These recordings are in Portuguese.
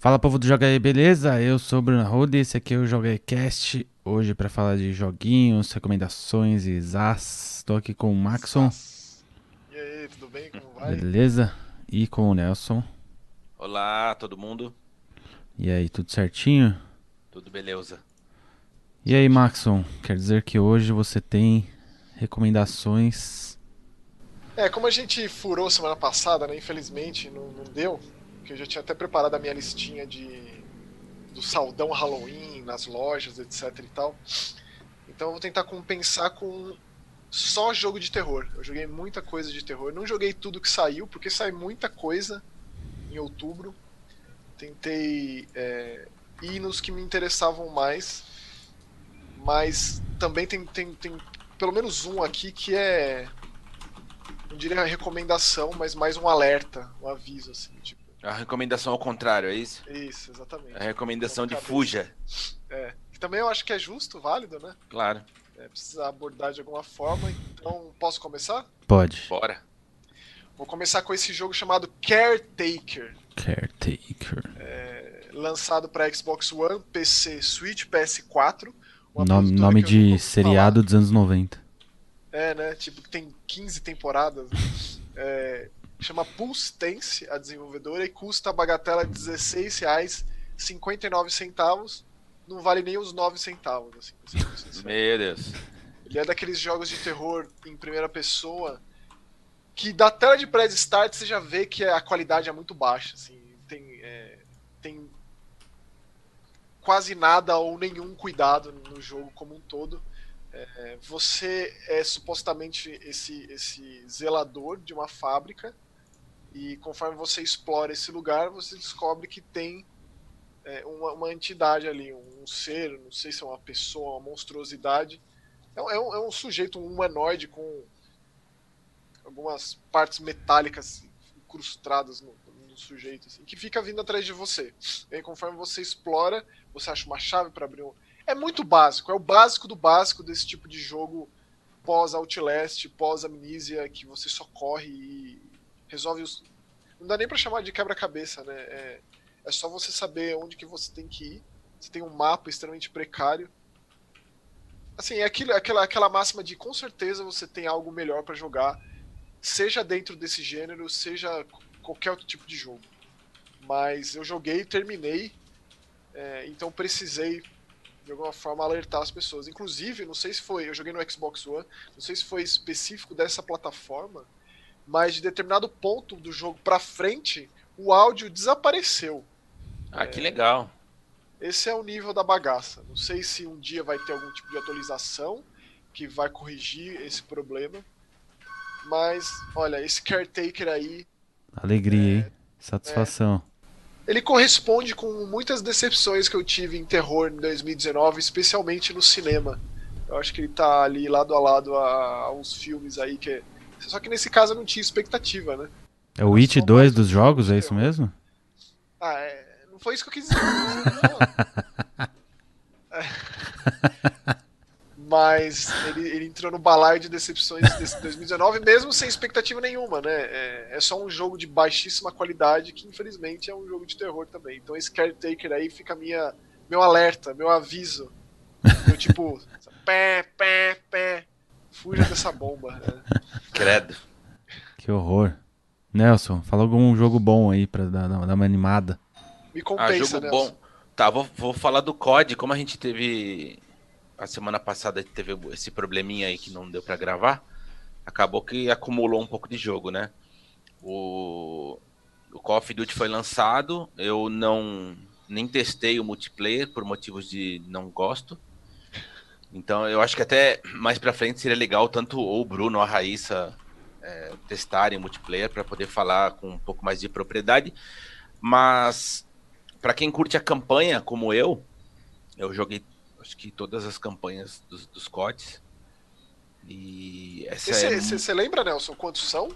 Fala povo do Joga aí, beleza? Eu sou o Bruno Arruda e esse aqui é o Joga aí Cast. Hoje para falar de joguinhos, recomendações e zás. Estou aqui com o Maxon. E aí, tudo bem? Como vai? Beleza? E com o Nelson. Olá, todo mundo. E aí, tudo certinho? Tudo beleza? E aí, Maxon, quer dizer que hoje você tem recomendações. É, como a gente furou semana passada, né? Infelizmente não, não deu. Porque eu já tinha até preparado a minha listinha de do saldão Halloween nas lojas, etc e tal. Então eu vou tentar compensar com só jogo de terror. Eu joguei muita coisa de terror. Não joguei tudo que saiu, porque sai muita coisa em outubro. Tentei é, ir nos que me interessavam mais. Mas também tem, tem, tem pelo menos um aqui que é. Não diria recomendação, mas mais um alerta, um aviso, assim, tipo. A recomendação ao contrário, é isso? Isso, exatamente. A recomendação de Cabeça. fuja. É. Que também eu acho que é justo, válido, né? Claro. É, precisa abordar de alguma forma. Então, posso começar? Pode. Bora. Vou começar com esse jogo chamado Caretaker, Caretaker. lançado para Xbox One, PC, Switch, PS4. Uma Nome, nome de seriado dos anos 90. falar. É, né? Tipo, que tem 15 temporadas. É, chama Pulse Tense, a desenvolvedora, e custa a bagatela de R$16,59. Não vale nem os 9 centavos, assim. Meu Deus. Ele é daqueles jogos de terror em primeira pessoa que da tela de pré-start você já vê que a qualidade é muito baixa. Assim, tem, é, tem quase nada ou nenhum cuidado no jogo como um todo. É, você é supostamente esse, esse zelador de uma fábrica e conforme você explora esse lugar, você descobre que tem é, uma, uma entidade ali, um ser, não sei se é uma pessoa, uma monstruosidade. É um, é um, é um sujeito, um humanoide com algumas partes metálicas incrustadas no, no sujeito, assim, que fica vindo atrás de você. E aí, conforme você explora, você acha uma chave para abrir um. É muito básico, é o básico do básico desse tipo de jogo pós-Outlast, pós-Amnesia, que você só corre e resolve os. Não dá nem pra chamar de quebra-cabeça, né? É, é só você saber onde que você tem que ir. Você tem um mapa extremamente precário. Assim, é aquilo, aquela, aquela máxima de com certeza você tem algo melhor pra jogar, seja dentro desse gênero, seja qualquer outro tipo de jogo. Mas eu joguei, terminei, é, então precisei de alguma forma alertar as pessoas. Inclusive, não sei se foi, eu joguei no Xbox One, não sei se foi específico dessa plataforma, mas de determinado ponto do jogo pra frente, o áudio desapareceu. Ah, que legal. Esse é o nível da bagaça. Não sei se um dia vai ter algum tipo de atualização que vai corrigir esse problema. Mas, olha, esse caretaker aí, Alegria, hein? Satisfação. ele corresponde com muitas decepções que eu tive em terror em 2019, especialmente no cinema. Eu acho que ele tá ali lado a lado a, a uns filmes aí que. Só que nesse caso eu não tinha expectativa, né? É o It só 2 mais dos jogos, jogo é isso mesmo? Ah, é, não foi isso que eu quis dizer. Mas ele, ele entrou no balaio de decepções desse 2019, mesmo sem expectativa nenhuma, né? É, é só um jogo de baixíssima qualidade que, infelizmente, é um jogo de terror também. Então esse Caretaker aí fica minha, meu alerta, meu aviso. Meu tipo, pé, pé, pé. Fuja dessa bomba. né? Credo. Que horror. Nelson, fala algum jogo bom aí pra dar, dar uma animada. Me Ah, compensa, jogo né? bom. Tá, vou, vou falar do COD. Como a gente teve. A semana passada teve esse probleminha aí que não deu pra gravar. Acabou que acumulou um pouco de jogo, né? O, o Call of Duty foi lançado. Eu não. Nem testei o multiplayer por motivos de não gosto. Então eu acho que até mais pra frente seria legal tanto ou o Bruno ou a Raíssa é, testarem o multiplayer para poder falar com um pouco mais de propriedade. Mas para quem curte a campanha, como eu, eu joguei acho que todas as campanhas dos, dos CODs. E essa é Você lembra, Nelson, quantos são?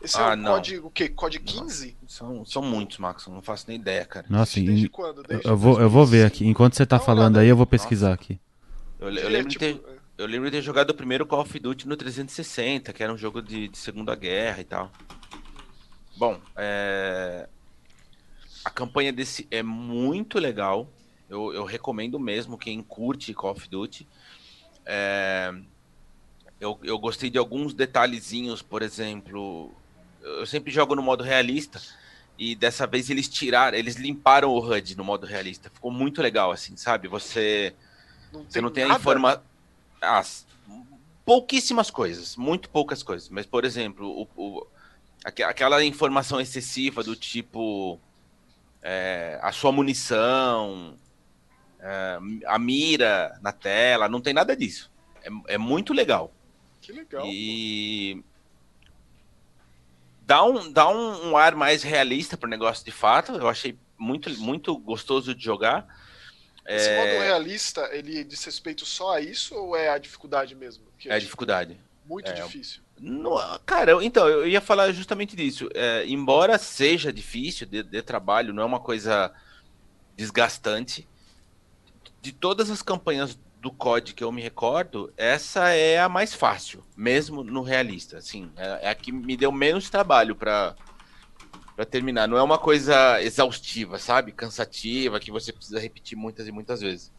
Esse Ah, é o não. código, o quê? Código 15? são, são muitos, Max, não faço nem ideia, cara. Nossa, Desde quando? eu, Desde eu vou, eu vou ver 2005? aqui. Enquanto você tá uma falando olhada aí, aí. eu vou pesquisar aqui. Eu, eu lembro de tipo, ter, eu lembro de ter jogado o primeiro Call of Duty no 360, que era um jogo de, de Segunda Guerra e tal. Bom, é, a campanha desse é muito legal. Eu, eu recomendo mesmo quem curte Call of Duty. É, eu, eu gostei de alguns detalhezinhos, por exemplo. Eu sempre jogo no modo realista. E dessa vez eles tiraram, eles limparam o HUD no modo realista. Ficou muito legal, assim, sabe? Você não você não tem nada. a informação. As pouquíssimas coisas, muito poucas coisas. Mas, por exemplo, o, o aquela informação excessiva do tipo é, a sua munição, é, a mira na tela, não tem nada disso. É, é muito legal. Que legal. E dá um, dá um, um ar mais realista para o negócio de fato. Eu achei muito, muito gostoso de jogar. Esse é... modo realista, ele diz respeito só a isso ou é a dificuldade mesmo? Que é a dificuldade. Muito é, difícil. No, cara, eu, então, eu ia falar justamente disso. É, embora seja difícil, de, de, trabalho, não é uma coisa desgastante. De todas as campanhas do COD que eu me recordo, essa é a mais fácil, mesmo no realista. Assim, é, é a que me deu menos trabalho para para terminar. Não é uma coisa exaustiva, sabe? Cansativa, que você precisa repetir muitas e muitas vezes.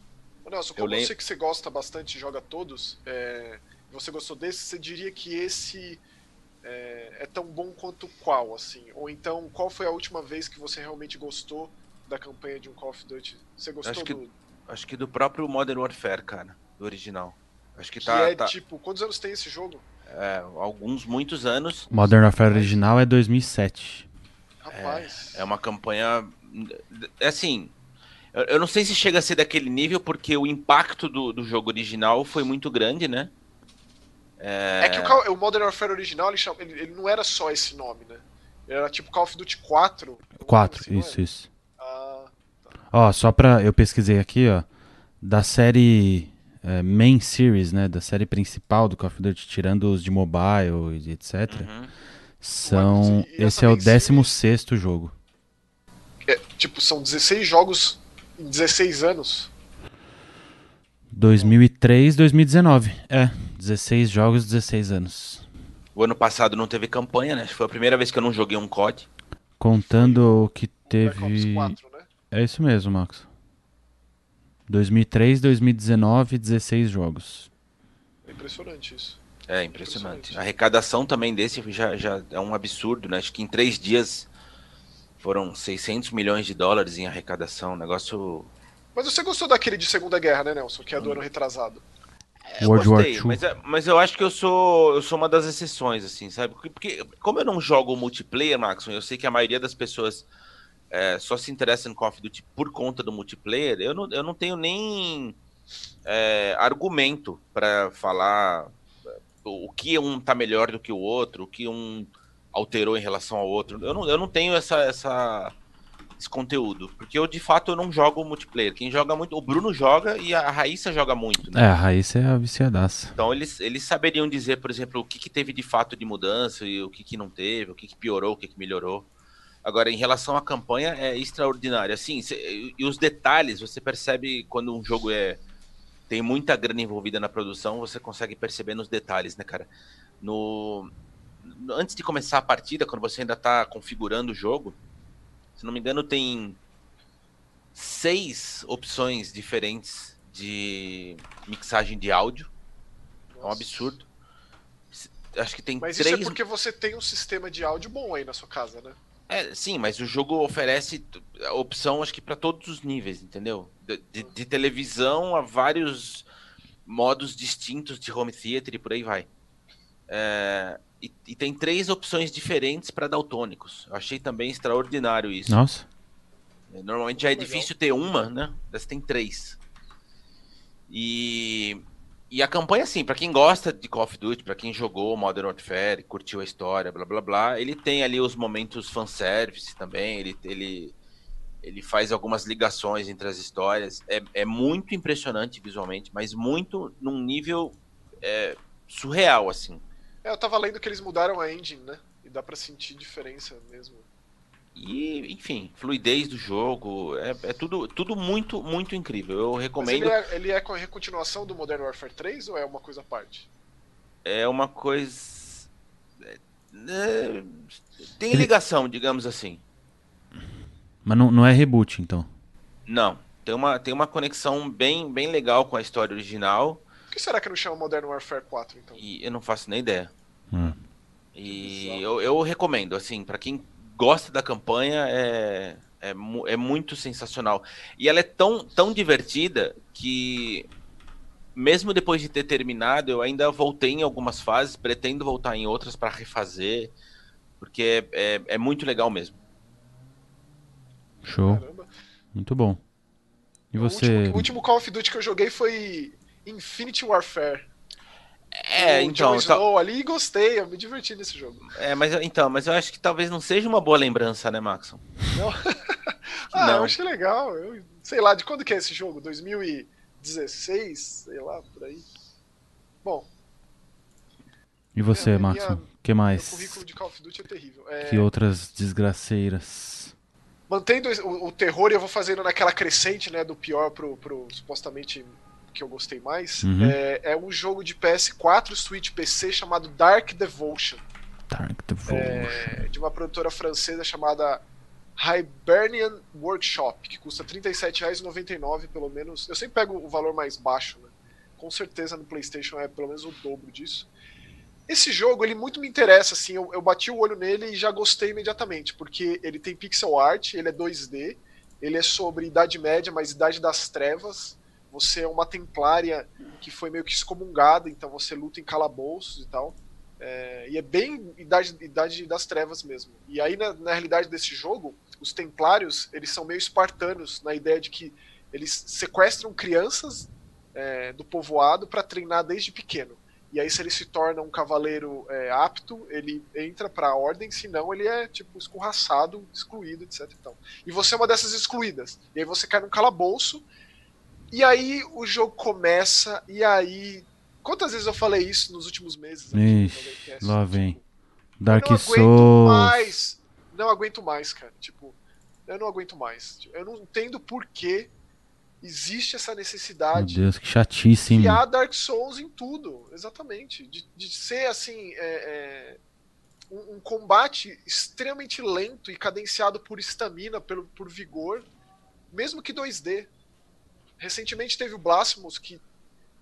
Nelson, como eu, lembro... sei que você gosta bastante e joga todos, é... você gostou desse, você diria que esse é... é, tão bom quanto qual, assim? Ou então, qual foi a última vez que você realmente gostou da campanha de um Call of Duty? Você gostou acho que, do... Acho que do próprio Modern Warfare, cara, do original. Acho que, que tá, é tá... tipo, quantos anos tem esse jogo? É, alguns, muitos anos. Modern Warfare original é 2007. Rapaz. É, é uma campanha. É assim. Eu, eu, não sei se chega a ser daquele nível, porque o impacto do, do jogo original foi muito grande, né? É, é que o, o, Modern Warfare original ele, chama, ele, ele, não era só esse nome, né? Ele era tipo Call of Duty 4. 4, assim, isso, isso. Ah, tá. Ó, só pra. Eu pesquisei aqui, ó. Da série é, Main Series, né? Da série principal do Call of Duty, tirando os de mobile e etc. Uhum. São. Esse é o 16 jogo. É, tipo, são 16 jogos em 16 anos. 2003, 2019. É, 16 jogos, 16 anos. O ano passado não teve campanha, né? Foi a primeira vez que eu não joguei um COD. Contando o que teve. 4, né? É isso mesmo, Max. 2003, 2019, 16 jogos. É impressionante isso. É impressionante. A arrecadação também desse já, já é um absurdo, né? Acho que em três dias foram 600 milhões de dólares em arrecadação. Um negócio. Mas você gostou daquele de Segunda Guerra, né, Nelson? Que é do hum. ano retrasado. É, eu World gostei, War mas, é, mas eu acho que eu sou, eu sou uma das exceções, assim, sabe? Porque, porque como eu não jogo multiplayer, Maxon, eu sei que a maioria das pessoas é, só se interessa em Call of Duty por conta do multiplayer, eu não, eu não tenho nem é, argumento para falar o que um tá melhor do que o outro, o que um alterou em relação ao outro. Eu não, eu não tenho essa, essa, esse conteúdo, porque eu de fato eu não jogo multiplayer. Quem joga muito, o Bruno joga e a Raíssa joga muito. Né? É, a Raíssa é a viciadaça. Então eles, eles saberiam dizer, por exemplo, o que, que teve de fato de mudança e o que, que não teve, o que, que piorou, o que, que melhorou. Agora, em relação à campanha, é extraordinário. Assim, cê, e os detalhes, você percebe quando um jogo é tem muita grana envolvida na produção, você consegue perceber nos detalhes, né, cara? No, antes de começar a partida, quando você ainda está configurando o jogo, se não me engano, tem seis opções diferentes de mixagem de áudio. Nossa. É um absurdo. Acho que tem Mas três... isso é porque você tem um sistema de áudio bom aí na sua casa, né? É, sim, mas o jogo oferece opção, acho que para todos os níveis, entendeu? De, de, de, televisão a vários modos distintos de home theater e por aí vai. É, e, e, tem três opções diferentes para daltônicos. Eu achei também extraordinário isso. Nossa. É, normalmente já é difícil ter uma, né? Dessa tem três. E e a campanha, assim, para quem gosta de Call of Duty, para quem jogou Modern Warfare, curtiu a história, blá blá blá, ele tem ali os momentos fanservice também, ele, ele, ele faz algumas ligações entre as histórias. É, é muito impressionante visualmente, mas muito num nível é, surreal, assim. É, eu tava lendo que eles mudaram a engine, né? E dá pra sentir diferença mesmo. E, enfim, fluidez do jogo, é, é, tudo, tudo muito, muito incrível. Eu recomendo. Ele é, ele é recontinuação do Modern Warfare 3 ou é uma coisa à parte? É uma coisa. É, tem ligação, digamos assim. Mas não, não é reboot, então? Não. Tem uma, tem uma conexão bem, bem legal com a história original. Por que será que não chama Modern Warfare 4, então? E eu não faço nem ideia. Hum. E eu, eu recomendo, assim, para quem gosta da campanha, é, é, é, muito sensacional. E ela é tão, tão divertida que, mesmo depois de ter terminado, eu ainda voltei em algumas fases, pretendo voltar em outras para refazer, porque é, é, é, muito legal mesmo. Show. Caramba. Muito bom. E você? O último, o último Call of Duty que eu joguei foi Infinity Warfare. É, o então. Jon Snow ali gostei, eu me diverti nesse jogo. É, mas então, mas eu acho que talvez não seja uma boa lembrança, né, Maxon? Não. ah, não. eu achei legal. Eu, sei lá, de quando que é esse jogo? 2016? Sei lá, por aí. Bom. E você, é, Maxon? O que mais? O currículo de Call of Duty é terrível. É... Que outras desgraceiras? Mantendo o, o, terror, eu vou fazendo naquela crescente, né, do pior pro, pro supostamente que eu gostei mais. Uhum. É, é, um jogo de PS4, Switch, PC chamado Dark Devotion. Dark Devotion. É, de uma produtora francesa chamada Hibernian Workshop, que custa R$ 37,99 pelo menos. Eu sempre pego o valor mais baixo, né? Com certeza no PlayStation é pelo menos o dobro disso. Esse jogo, ele muito me interessa, assim, eu, eu, bati o olho nele e já gostei imediatamente, porque ele tem pixel art, ele é 2D, ele é sobre Idade Média, mas Idade das Trevas. Você é uma templária que foi meio que excomungada, então você luta em calabouços e tal. É, e é bem idade, idade das trevas mesmo. E aí, na, na realidade desse jogo, os templários, eles são meio espartanos, na ideia de que eles sequestram crianças é, do povoado para treinar desde pequeno. E aí, se ele se torna um cavaleiro é, apto, ele entra para a ordem, senão ele é, tipo, escorraçado, excluído, etc. Então. E você é uma dessas excluídas. E aí você cai num calabouço, e aí o jogo começa, e aí. Quantas vezes eu falei isso nos últimos meses? Ixi, lá vem. Tipo, Dark eu não Souls. aguento mais. Não aguento mais, cara. Tipo, eu não aguento mais. Eu não entendo por que existe essa necessidade. Meu Deus, que chatíssimo. De criar Dark Souls em tudo, exatamente. De, de ser assim. É, é, um, um, combate extremamente lento e cadenciado por estamina, por vigor, mesmo que 2D. Recentemente teve o Blasphemous, que,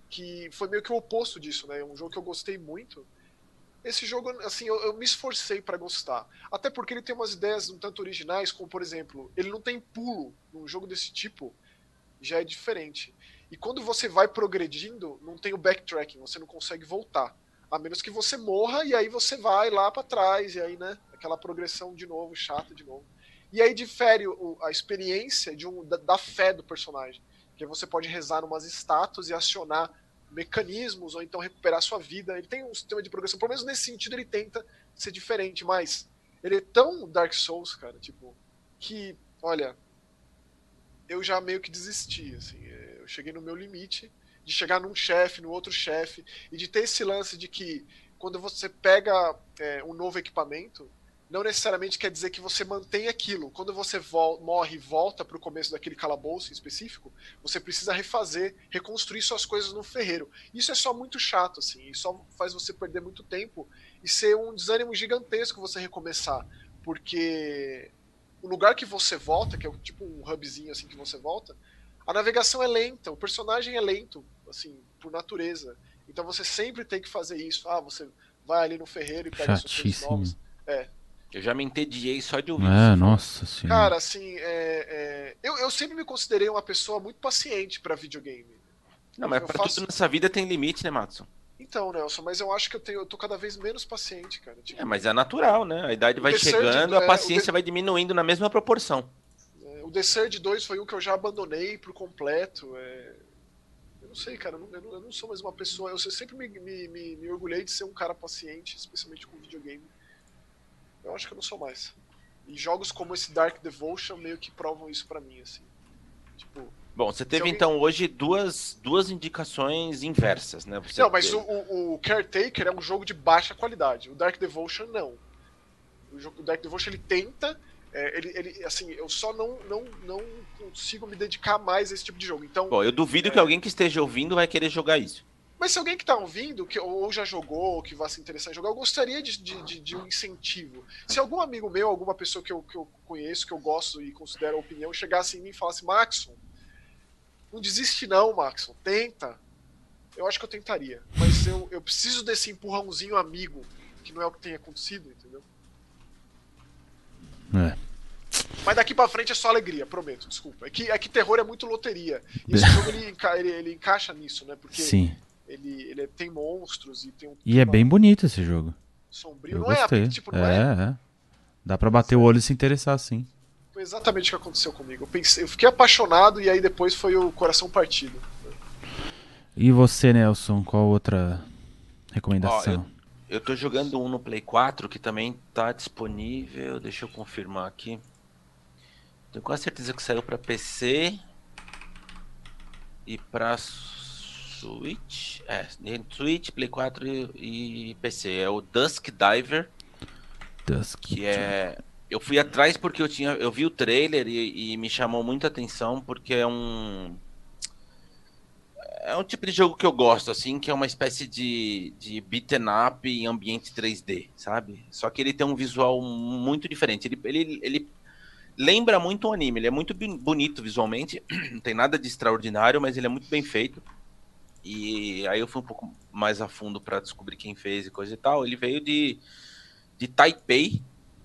que foi meio que o oposto disso, né? Um jogo que eu gostei muito. Esse jogo, assim, eu, eu me esforcei para gostar. Até porque ele tem umas ideias um tanto originais, como, por exemplo, ele não tem pulo num jogo desse tipo já é diferente. E quando você vai progredindo, não tem o backtracking, você não consegue voltar. A menos que você morra e aí você vai lá para trás, e aí, né, aquela progressão de novo, chata de novo. E aí difere a experiência de um, da, da, fé do personagem. Que você pode rezar umas estátuas e acionar mecanismos, ou então recuperar sua vida. Ele tem um sistema de progressão, pelo menos nesse sentido ele tenta ser diferente, mas ele é tão Dark Souls, cara, tipo, que, olha, eu já meio que desisti, assim. Eu cheguei no meu limite de chegar num chefe, no outro chefe, e de ter esse lance de que quando você pega é, um novo equipamento, não necessariamente quer dizer que você mantém aquilo. Quando você morre e volta para o começo daquele calabouço em específico, você precisa refazer, reconstruir suas coisas no ferreiro. Isso é só muito chato, assim, e só faz você perder muito tempo e ser um desânimo gigantesco você recomeçar. Porque o lugar que você volta, que é tipo um hubzinho assim que você volta, a navegação é lenta, o personagem é lento, assim, por natureza. Então você sempre tem que fazer isso. Ah, você vai ali no ferreiro e pega suas novas. É. Eu já me entediei só de ouvir é, nossa senhora. Cara, assim, é, é... Eu, eu sempre me considerei uma pessoa muito paciente para videogame. Não, mas pra faço... tudo nessa vida tem limite, né, Matson? Então, Nelson, mas eu acho que eu, tenho, eu tô cada vez menos paciente, cara. Tipo, é, mas é natural, né? A idade vai chegando, a é, paciência vai diminuindo na mesma proporção. É, o The Surge 2 foi um que eu já abandonei por completo. É... Eu não sei, cara, eu não, eu não, sou mais uma pessoa. Eu sempre me, me, me, me orgulhei de ser um cara paciente, especialmente com videogame. Eu acho que eu não sou mais. E jogos como esse Dark Devotion meio que provam isso para mim, assim. Tipo, Bom, você teve alguém... então hoje duas, duas indicações inversas, né? Você não, mas teve... o, o, Caretaker é um jogo de baixa qualidade. O Dark Devotion não. O, jogo, o Dark Devotion ele tenta. É, ele, ele, assim, eu só não, não, não consigo me dedicar mais a esse tipo de jogo. Então, Bom, eu duvido é... que alguém que esteja ouvindo vai querer jogar isso. Mas se alguém que está ouvindo, que ou já jogou, ou que vai se interessar em jogar, eu gostaria de, de, de, de, um incentivo. Se algum amigo meu, alguma pessoa que eu, que eu conheço, que eu gosto e considero a opinião, chegasse em mim e falasse, Maxon, não desiste não, Maxon, tenta. Eu acho que eu tentaria. Mas eu, eu preciso desse empurrãozinho amigo, que não é o que tem acontecido, entendeu? É. Mas daqui pra frente é só alegria, prometo, desculpa. É que, é que terror é muito loteria. E esse jogo ele, ele, ele, encaixa nisso, né? Porque Sim. Ele, ele tem monstros e tem um. E é bem bonito esse jogo. Sombrio, Eu não é, gostei. é? Tipo, não é, é, é. Dá pra bater o olho e se interessar, sim. Foi exatamente o que aconteceu comigo. Eu, pensei, eu fiquei apaixonado e aí depois foi o coração partido. E você, Nelson, qual outra recomendação? Ó, eu, eu tô jogando um no Play 4 que também tá disponível. Deixa eu confirmar aqui. Tenho quase certeza que saiu para PC e para Switch. É, Switch, Play 4 e, e, PC. É o Dusk Diver. Dusk. Que é. Eu fui atrás porque eu tinha. Eu vi o trailer e, e me chamou muita atenção porque é um. É um tipo de jogo que eu gosto, assim, que é uma espécie de, de beaten up em ambiente 3D, sabe? Só que ele tem um visual muito diferente. Ele, ele, ele lembra muito um anime. Ele é muito bonito visualmente, não tem nada de extraordinário, mas ele é muito bem feito. E aí eu fui um pouco mais a fundo para descobrir quem fez e coisa e tal. Ele veio de, de Taipei.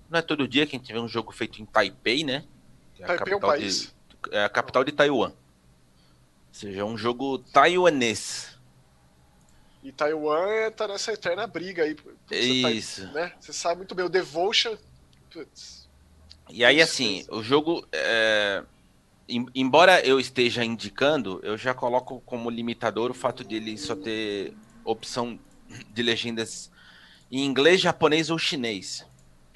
Não é todo dia que a gente vê um jogo feito em Taipei, né? É Taipei é um país. De, é a capital de Taiwan. Ou seja, é um jogo taiwanês. E Taiwan tá nessa eterna briga aí. Isso. Tá, né? Você sabe muito bem, o Devotion. Putz, e aí, assim, o jogo. É... Embora eu esteja indicando, eu já coloco como limitador o fato de ele só ter opção de legendas em inglês, japonês ou chinês.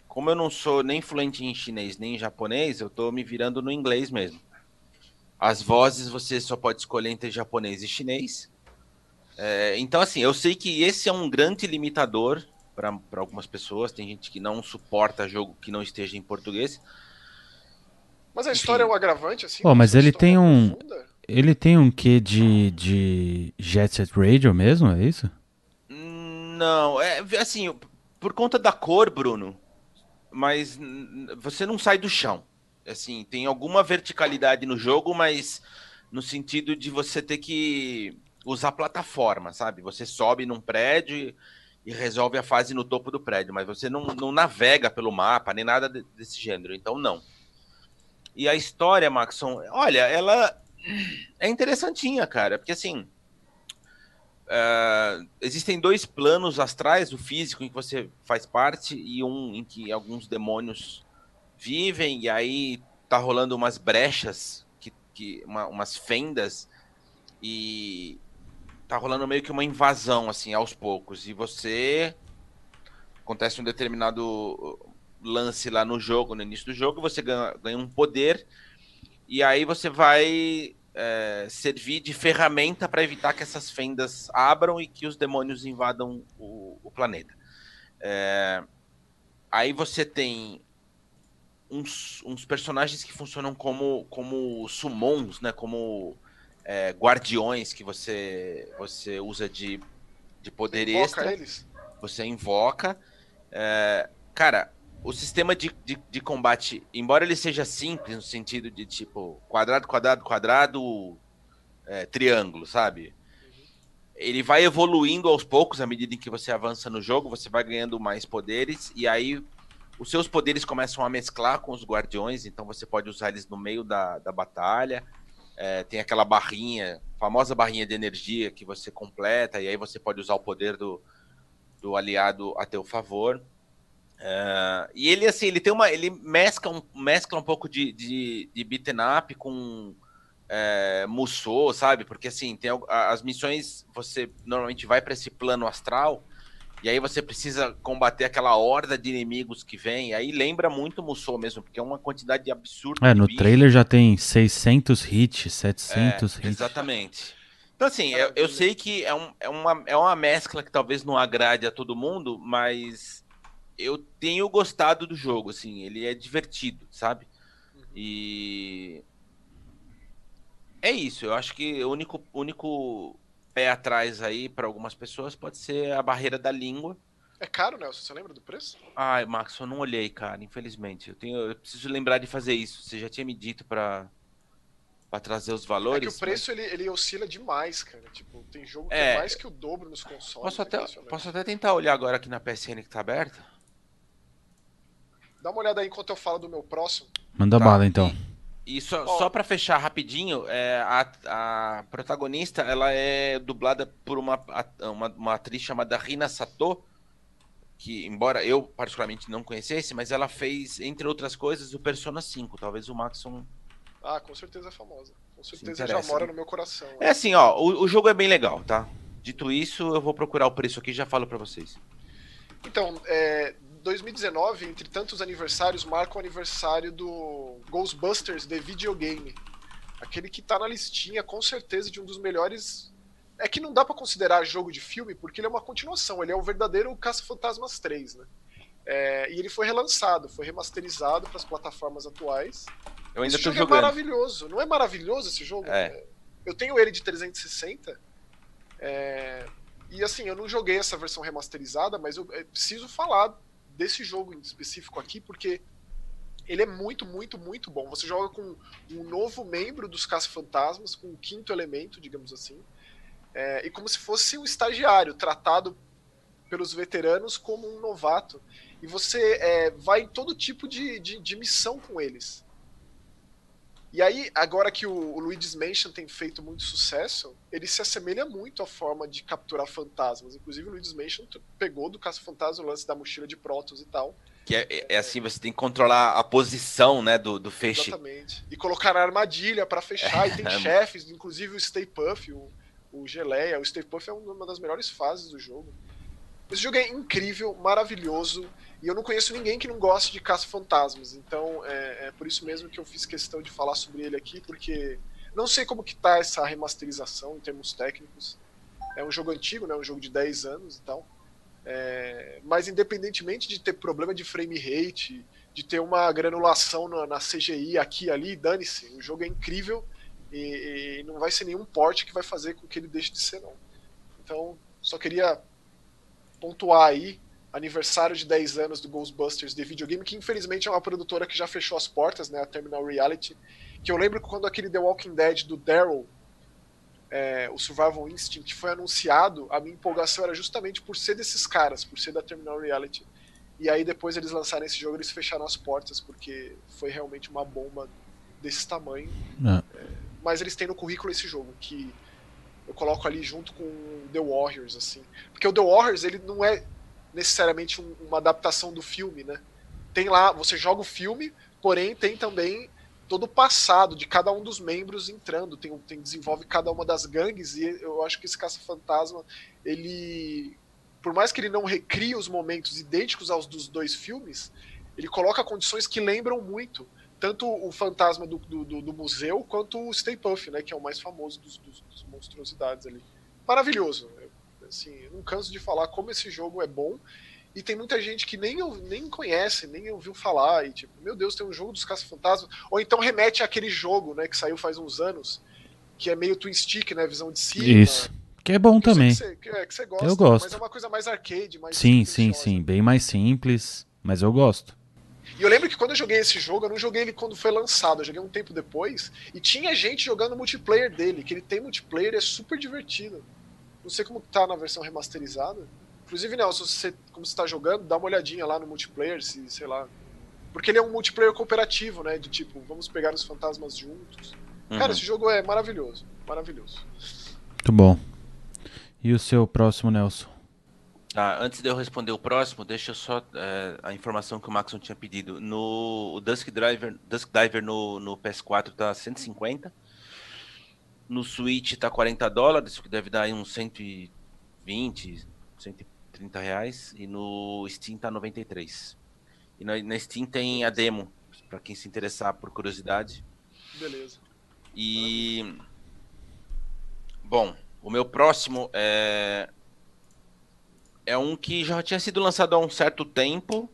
Como eu não sou nem fluente em chinês nem em japonês, eu tô me virando no inglês mesmo. As vozes você só pode escolher entre japonês e chinês. É, então, assim, eu sei que esse é um grande limitador para algumas pessoas. Tem gente que não suporta jogo que não esteja em português. Mas a história Enfim. é um agravante, assim? Oh, mas ele tem um. Profunda? Ele tem um quê de, de Jet Set Radio mesmo, é isso? Não, é assim, por conta da cor, Bruno, mas você não sai do chão. Assim, tem alguma verticalidade no jogo, mas no sentido de você ter que usar plataforma, sabe? Você sobe num prédio e resolve a fase no topo do prédio, mas você não, não navega pelo mapa, nem nada desse gênero, então não. E a história, Maxon, olha, ela é interessantinha, cara, porque assim. Uh, existem dois planos astrais, o físico em que você faz parte e um em que alguns demônios vivem, e aí tá rolando umas brechas, que, que uma, umas fendas, e tá rolando meio que uma invasão, assim, aos poucos. E você. Acontece um determinado lance lá no jogo, no início do jogo, você ganha, ganha um poder. E aí você vai é, servir de ferramenta para evitar que essas fendas abram e que os demônios invadam o, o planeta. É, aí você tem uns, uns, personagens que funcionam como, como summons, né? Como é, guardiões que você, você usa de, de poder você extra. Eles. Você invoca. É, cara, o sistema de, de, de, combate, embora ele seja simples no sentido de tipo quadrado, quadrado, quadrado, é, triângulo, sabe? Ele vai evoluindo aos poucos à medida em que você avança no jogo, você vai ganhando mais poderes e aí os seus poderes começam a mesclar com os guardiões, então você pode usar eles no meio da, da batalha. É, tem aquela barrinha, famosa barrinha de energia que você completa, e aí você pode usar o poder do, do aliado a teu favor. É, e ele, assim, ele tem uma. Ele mescla um, mescla um pouco de, de, de beaten up com é, Musou, sabe? Porque assim, tem as missões, você normalmente vai para esse plano astral e aí você precisa combater aquela horda de inimigos que vem. Aí lembra muito Musou mesmo, porque é uma quantidade absurda. É, no bicho. trailer já tem 600 hits, 700 é, hits. Exatamente. Então, assim, eu, eu, sei que é, um, é, uma, é uma mescla que talvez não agrade a todo mundo, mas eu tenho gostado do jogo, assim, ele é divertido, sabe? Uhum. E. É isso, eu acho que o único, único pé atrás aí para algumas pessoas pode ser a barreira da língua. É caro, Nelson? Você lembra do preço? Ai, Max, eu não olhei, cara, infelizmente. Eu, tenho, eu preciso lembrar de fazer isso. Você já tinha me dito para para trazer os valores. É que o preço mas... ele, ele oscila demais, cara. Tipo, tem jogo que é, é mais que o dobro nos consoles. Posso até, posso até tentar olhar agora aqui na PSN que tá aberta? Dá uma olhada aí enquanto eu falo do meu próximo. Manda tá. bala então. E, e só, só para fechar rapidinho, é, a, a protagonista ela é dublada por uma, uma, uma atriz chamada Rina Sato que embora eu particularmente não conhecesse, mas ela fez, entre outras coisas, o Persona 5. Talvez o Maxon. Ah, com certeza é famosa. Com certeza já mora no meu coração. É assim, ó, o, o, jogo é bem legal, tá? Dito isso, eu vou procurar o preço aqui e já falo para vocês. Então, é, 2019, entre tantos aniversários, marca o aniversário do Ghostbusters de videogame. Aquele que tá na listinha, com certeza, de um dos melhores é que não dá para considerar jogo de filme porque ele é uma continuação, ele é o verdadeiro Caça-Fantasmas 3, né? É, e ele foi relançado, foi remasterizado para as plataformas atuais. Eu ainda esse jogo é jogando. é maravilhoso. Não é maravilhoso esse jogo? É. Eu tenho ele de 360. É, e assim, eu não joguei essa versão remasterizada, mas eu preciso falar desse jogo em específico aqui, porque ele é muito, muito, muito bom. Você joga com um novo membro dos Caça-Fantasmas, com o quinto elemento, digamos assim é, e como se fosse um estagiário, tratado pelos veteranos como um novato. E você é, vai em todo tipo de, de, de, missão com eles. E aí, agora que o, o Luigi's Mansion tem feito muito sucesso, ele se assemelha muito à forma de capturar fantasmas. Inclusive, o Luigi's Mansion pegou do Caça-Fantasma o lance da mochila de Protoss e tal. Que é, é, é, assim, você tem que controlar a posição, né, do, do feixe. Exatamente. E colocar na armadilha para fechar. e tem chefes, inclusive o Stay Puff, o, o Geleia, o Stay Puft é uma das melhores fases do jogo. Esse jogo é incrível, maravilhoso, e eu não conheço ninguém que não goste de Caça-Fantasmas, então é, é, por isso mesmo que eu fiz questão de falar sobre ele aqui, porque não sei como que tá essa remasterização em termos técnicos. É um jogo antigo, né, um jogo de 10 anos e tal. É, mas independentemente de ter problema de frame rate, de ter uma granulação na, na CGI aqui e ali, dane-se, o jogo é incrível e, e, não vai ser nenhum porte que vai fazer com que ele deixe de ser, não. Então, só queria pontuar aí aniversário de 10 anos do Ghostbusters de videogame, que infelizmente é uma produtora que já fechou as portas, né, a Terminal Reality, que eu lembro que quando aquele The Walking Dead do Daryl, é, o Survival Instinct, foi anunciado, a minha empolgação era justamente por ser desses caras, por ser da Terminal Reality. E aí depois eles lançaram esse jogo, eles fecharam as portas, porque foi realmente uma bomba desse tamanho. É. É, mas eles têm no currículo esse jogo, que eu coloco ali junto com The Warriors, assim. Porque o The Warriors, ele não é necessariamente um, uma adaptação do filme, né? Tem lá, você joga o filme, porém tem também todo o passado de cada um dos membros entrando, tem, tem desenvolve cada uma das gangues, e eu acho que esse Caça-Fantasma, ele por mais que ele não recrie os momentos idênticos aos dos dois filmes, ele coloca condições que lembram muito tanto o fantasma do, do, do, museu quanto o Stay Puff, né, que é o mais famoso dos, dos, dos monstruosidades ali. Maravilhoso. Eu, assim, não canso de falar como esse jogo é bom. E tem muita gente que nem, nem conhece, nem ouviu falar. E tipo, meu Deus, tem um jogo dos Caça-Fantasmas. Ou então remete àquele jogo, né, que saiu faz uns anos, que é meio twin stick, né, visão de cima. Isso. Que é bom também. Que você, que, é, que você gosta, eu gosto. Mas é uma coisa mais arcade, mais Sim, sim, sim. Bem mais simples, mas eu gosto. E eu lembro que quando eu joguei esse jogo, eu não joguei ele quando foi lançado, eu joguei um tempo depois, e tinha gente jogando multiplayer dele, que ele tem multiplayer e é super divertido. Não sei como tá na versão remasterizada. Inclusive, Nelson, você, como você tá jogando, dá uma olhadinha lá no multiplayer, se, sei lá. Porque ele é um multiplayer cooperativo, né? De tipo, vamos pegar os fantasmas juntos. Uhum. Cara, esse jogo é maravilhoso. Maravilhoso. Muito bom. E o seu próximo, Nelson? Ah, antes de eu responder o próximo, deixa eu só é, a informação que o Maxon tinha pedido. No o Dusk Driver, Dusk Diver no, no PS4 tá 150. No Switch tá 40 dólares, que deve dar aí uns 120, 130 reais. E no Steam tá 93. E na, na Steam tem a demo, para quem se interessar por curiosidade. Beleza. E. Bom, o meu próximo é é um que já tinha sido lançado há um certo tempo.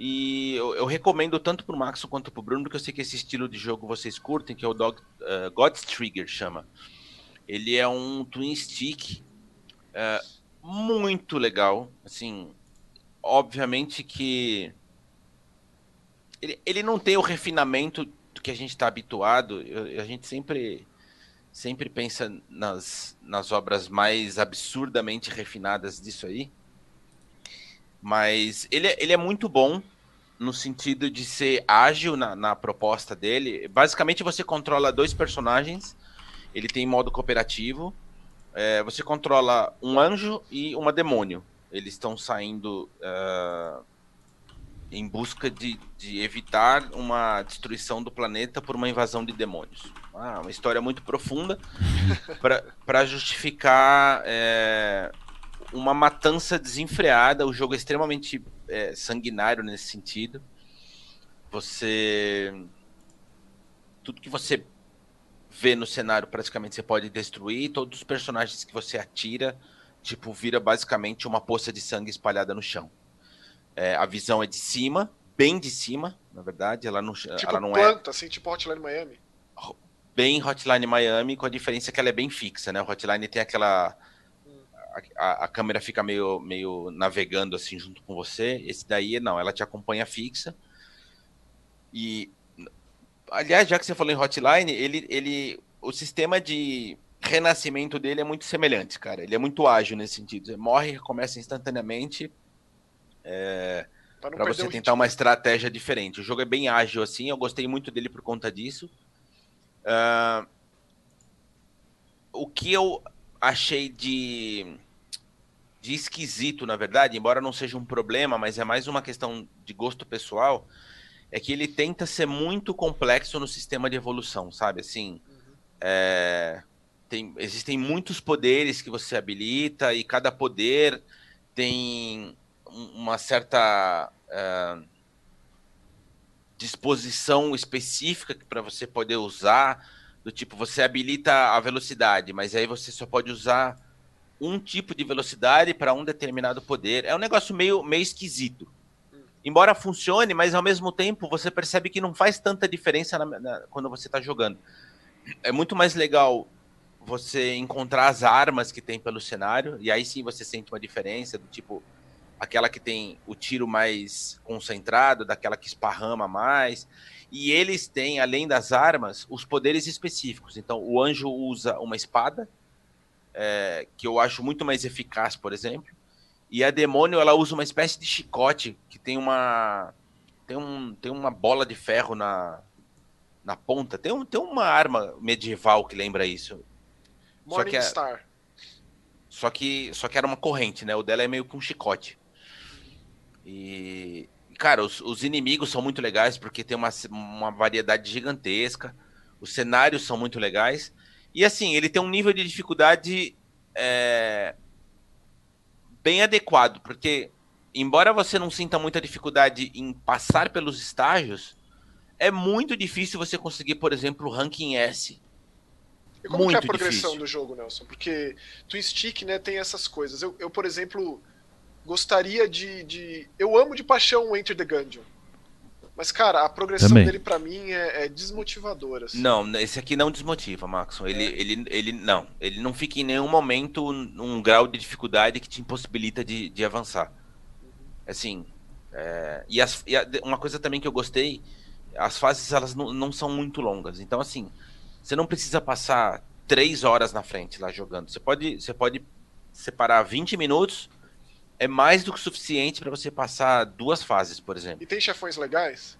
E eu, eu recomendo tanto pro Max quanto pro Bruno, porque eu sei que esse estilo de jogo vocês curtem, que é o Dog, uh, God's Trigger chama. Ele é um twin stick é, muito legal. Assim, obviamente que ele, ele não tem o refinamento do que a gente está habituado. Eu, a gente sempre sempre pensa nas, nas obras mais absurdamente refinadas disso aí. Mas ele, é, ele é muito bom no sentido de ser ágil na, na proposta dele. Basicamente, você controla dois personagens. Ele tem modo cooperativo. É, você controla um anjo e uma demônio. Eles estão saindo uh, em busca de, de, evitar uma destruição do planeta por uma invasão de demônios. Ah, uma história muito profunda para justificar é, uma matança desenfreada. O jogo é extremamente é, sanguinário nesse sentido. Você. Tudo que você vê no cenário praticamente você pode destruir. Todos os personagens que você atira, tipo, vira basicamente uma poça de sangue espalhada no chão. É, a visão é de cima, bem de cima, na verdade. Ela não, tipo ela não é planta, é. assim, tipo Hotline Miami. Bem Hotline Miami, com a diferença que ela é bem fixa, né? O Hotline tem aquela a, a, câmera fica meio, meio navegando assim junto com você. Esse daí não, ela te acompanha fixa. E aliás, já que você falou em Hotline, ele, ele o sistema de renascimento dele é muito semelhante, cara. Ele é muito ágil nesse sentido. Você morre e recomeça instantaneamente. É, para você tentar uma estratégia diferente. O jogo é bem ágil assim, eu gostei muito dele por conta disso. Uh, o que eu achei de de esquisito, na verdade, embora não seja um problema, mas é mais uma questão de gosto pessoal, é que ele tenta ser muito complexo no sistema de evolução, sabe? Assim, uhum. é, tem, existem muitos poderes que você habilita e cada poder tem uma certa é, disposição específica para você poder usar. Do tipo, você habilita a velocidade, mas aí você só pode usar um tipo de velocidade para um determinado poder. É um negócio meio, meio esquisito. Embora funcione, mas ao mesmo tempo você percebe que não faz tanta diferença na, na, quando você está jogando. É muito mais legal você encontrar as armas que tem pelo cenário, e aí sim você sente uma diferença, do tipo, aquela que tem o tiro mais concentrado, daquela que esparrama mais. E eles têm, além das armas, os poderes específicos. Então, o anjo usa uma espada, é, que eu acho muito mais eficaz, por exemplo. E a demônio ela usa uma espécie de chicote que tem uma tem, um, tem uma bola de ferro na, na ponta. Tem, um, tem uma arma medieval que lembra isso. Morning só que é, Star. Só que, só que era uma corrente, né? O dela é meio que um chicote. E, cara, os, os inimigos são muito legais porque tem uma, uma variedade gigantesca. Os cenários são muito legais. E assim, ele tem um nível de dificuldade é, bem adequado, porque embora você não sinta muita dificuldade em passar pelos estágios, é muito difícil você conseguir, por exemplo, o ranking S. E como muito é a progressão difícil. do jogo, Nelson? Porque Twin Stick né, tem essas coisas. Eu, eu por exemplo, gostaria de, de, Eu amo de paixão o Enter the Gungeon. Mas, cara, a progressão Também. dele para mim é, é desmotivadora. Assim. Não, esse aqui não desmotiva, Maxon. Ele, é. ele, ele não. Ele não fica em nenhum momento num grau de dificuldade que te impossibilita de, de avançar. Assim. É, e, as, e a, uma coisa também que eu gostei, as fases elas não, não são muito longas. Então, assim, você não precisa passar três horas na frente lá jogando. Você pode, você pode separar 20 minutos é mais do que suficiente para você passar duas fases, por exemplo. E tem chefões legais?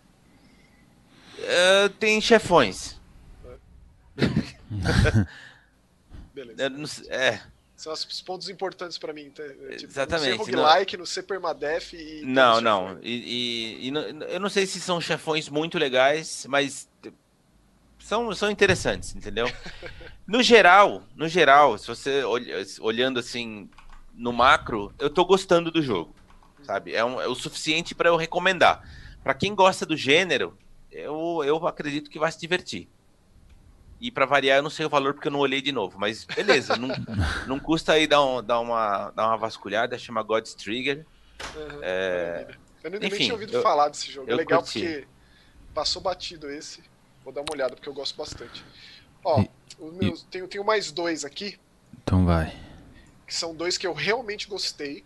Uh, tem chefões. Beleza. é. São os pontos importantes para mim. Tá? Tipo, Exatamente. No ser roguelike, no ser e. Não, não. E, e, e, eu não sei se são chefões muito legais, mas são, são interessantes, entendeu? no geral, no geral, se você olhando assim no macro, eu tô gostando do jogo, sabe? É, um, é o suficiente para eu recomendar. Para quem gosta do gênero, eu, eu acredito que vai se divertir. E para variar, eu não sei o valor porque eu não olhei de novo, mas beleza, não, não custa aí dar, um, dar, uma, dar uma vasculhada, chama God's Trigger. Uhum, é... Eu nem, Enfim, tinha ouvido eu, falar desse jogo. É legal curti. porque passou batido esse. Vou dar uma olhada porque eu gosto bastante. Ó, e, meus, e... tenho, tenho mais dois aqui. Então vai. Que são dois que eu realmente gostei.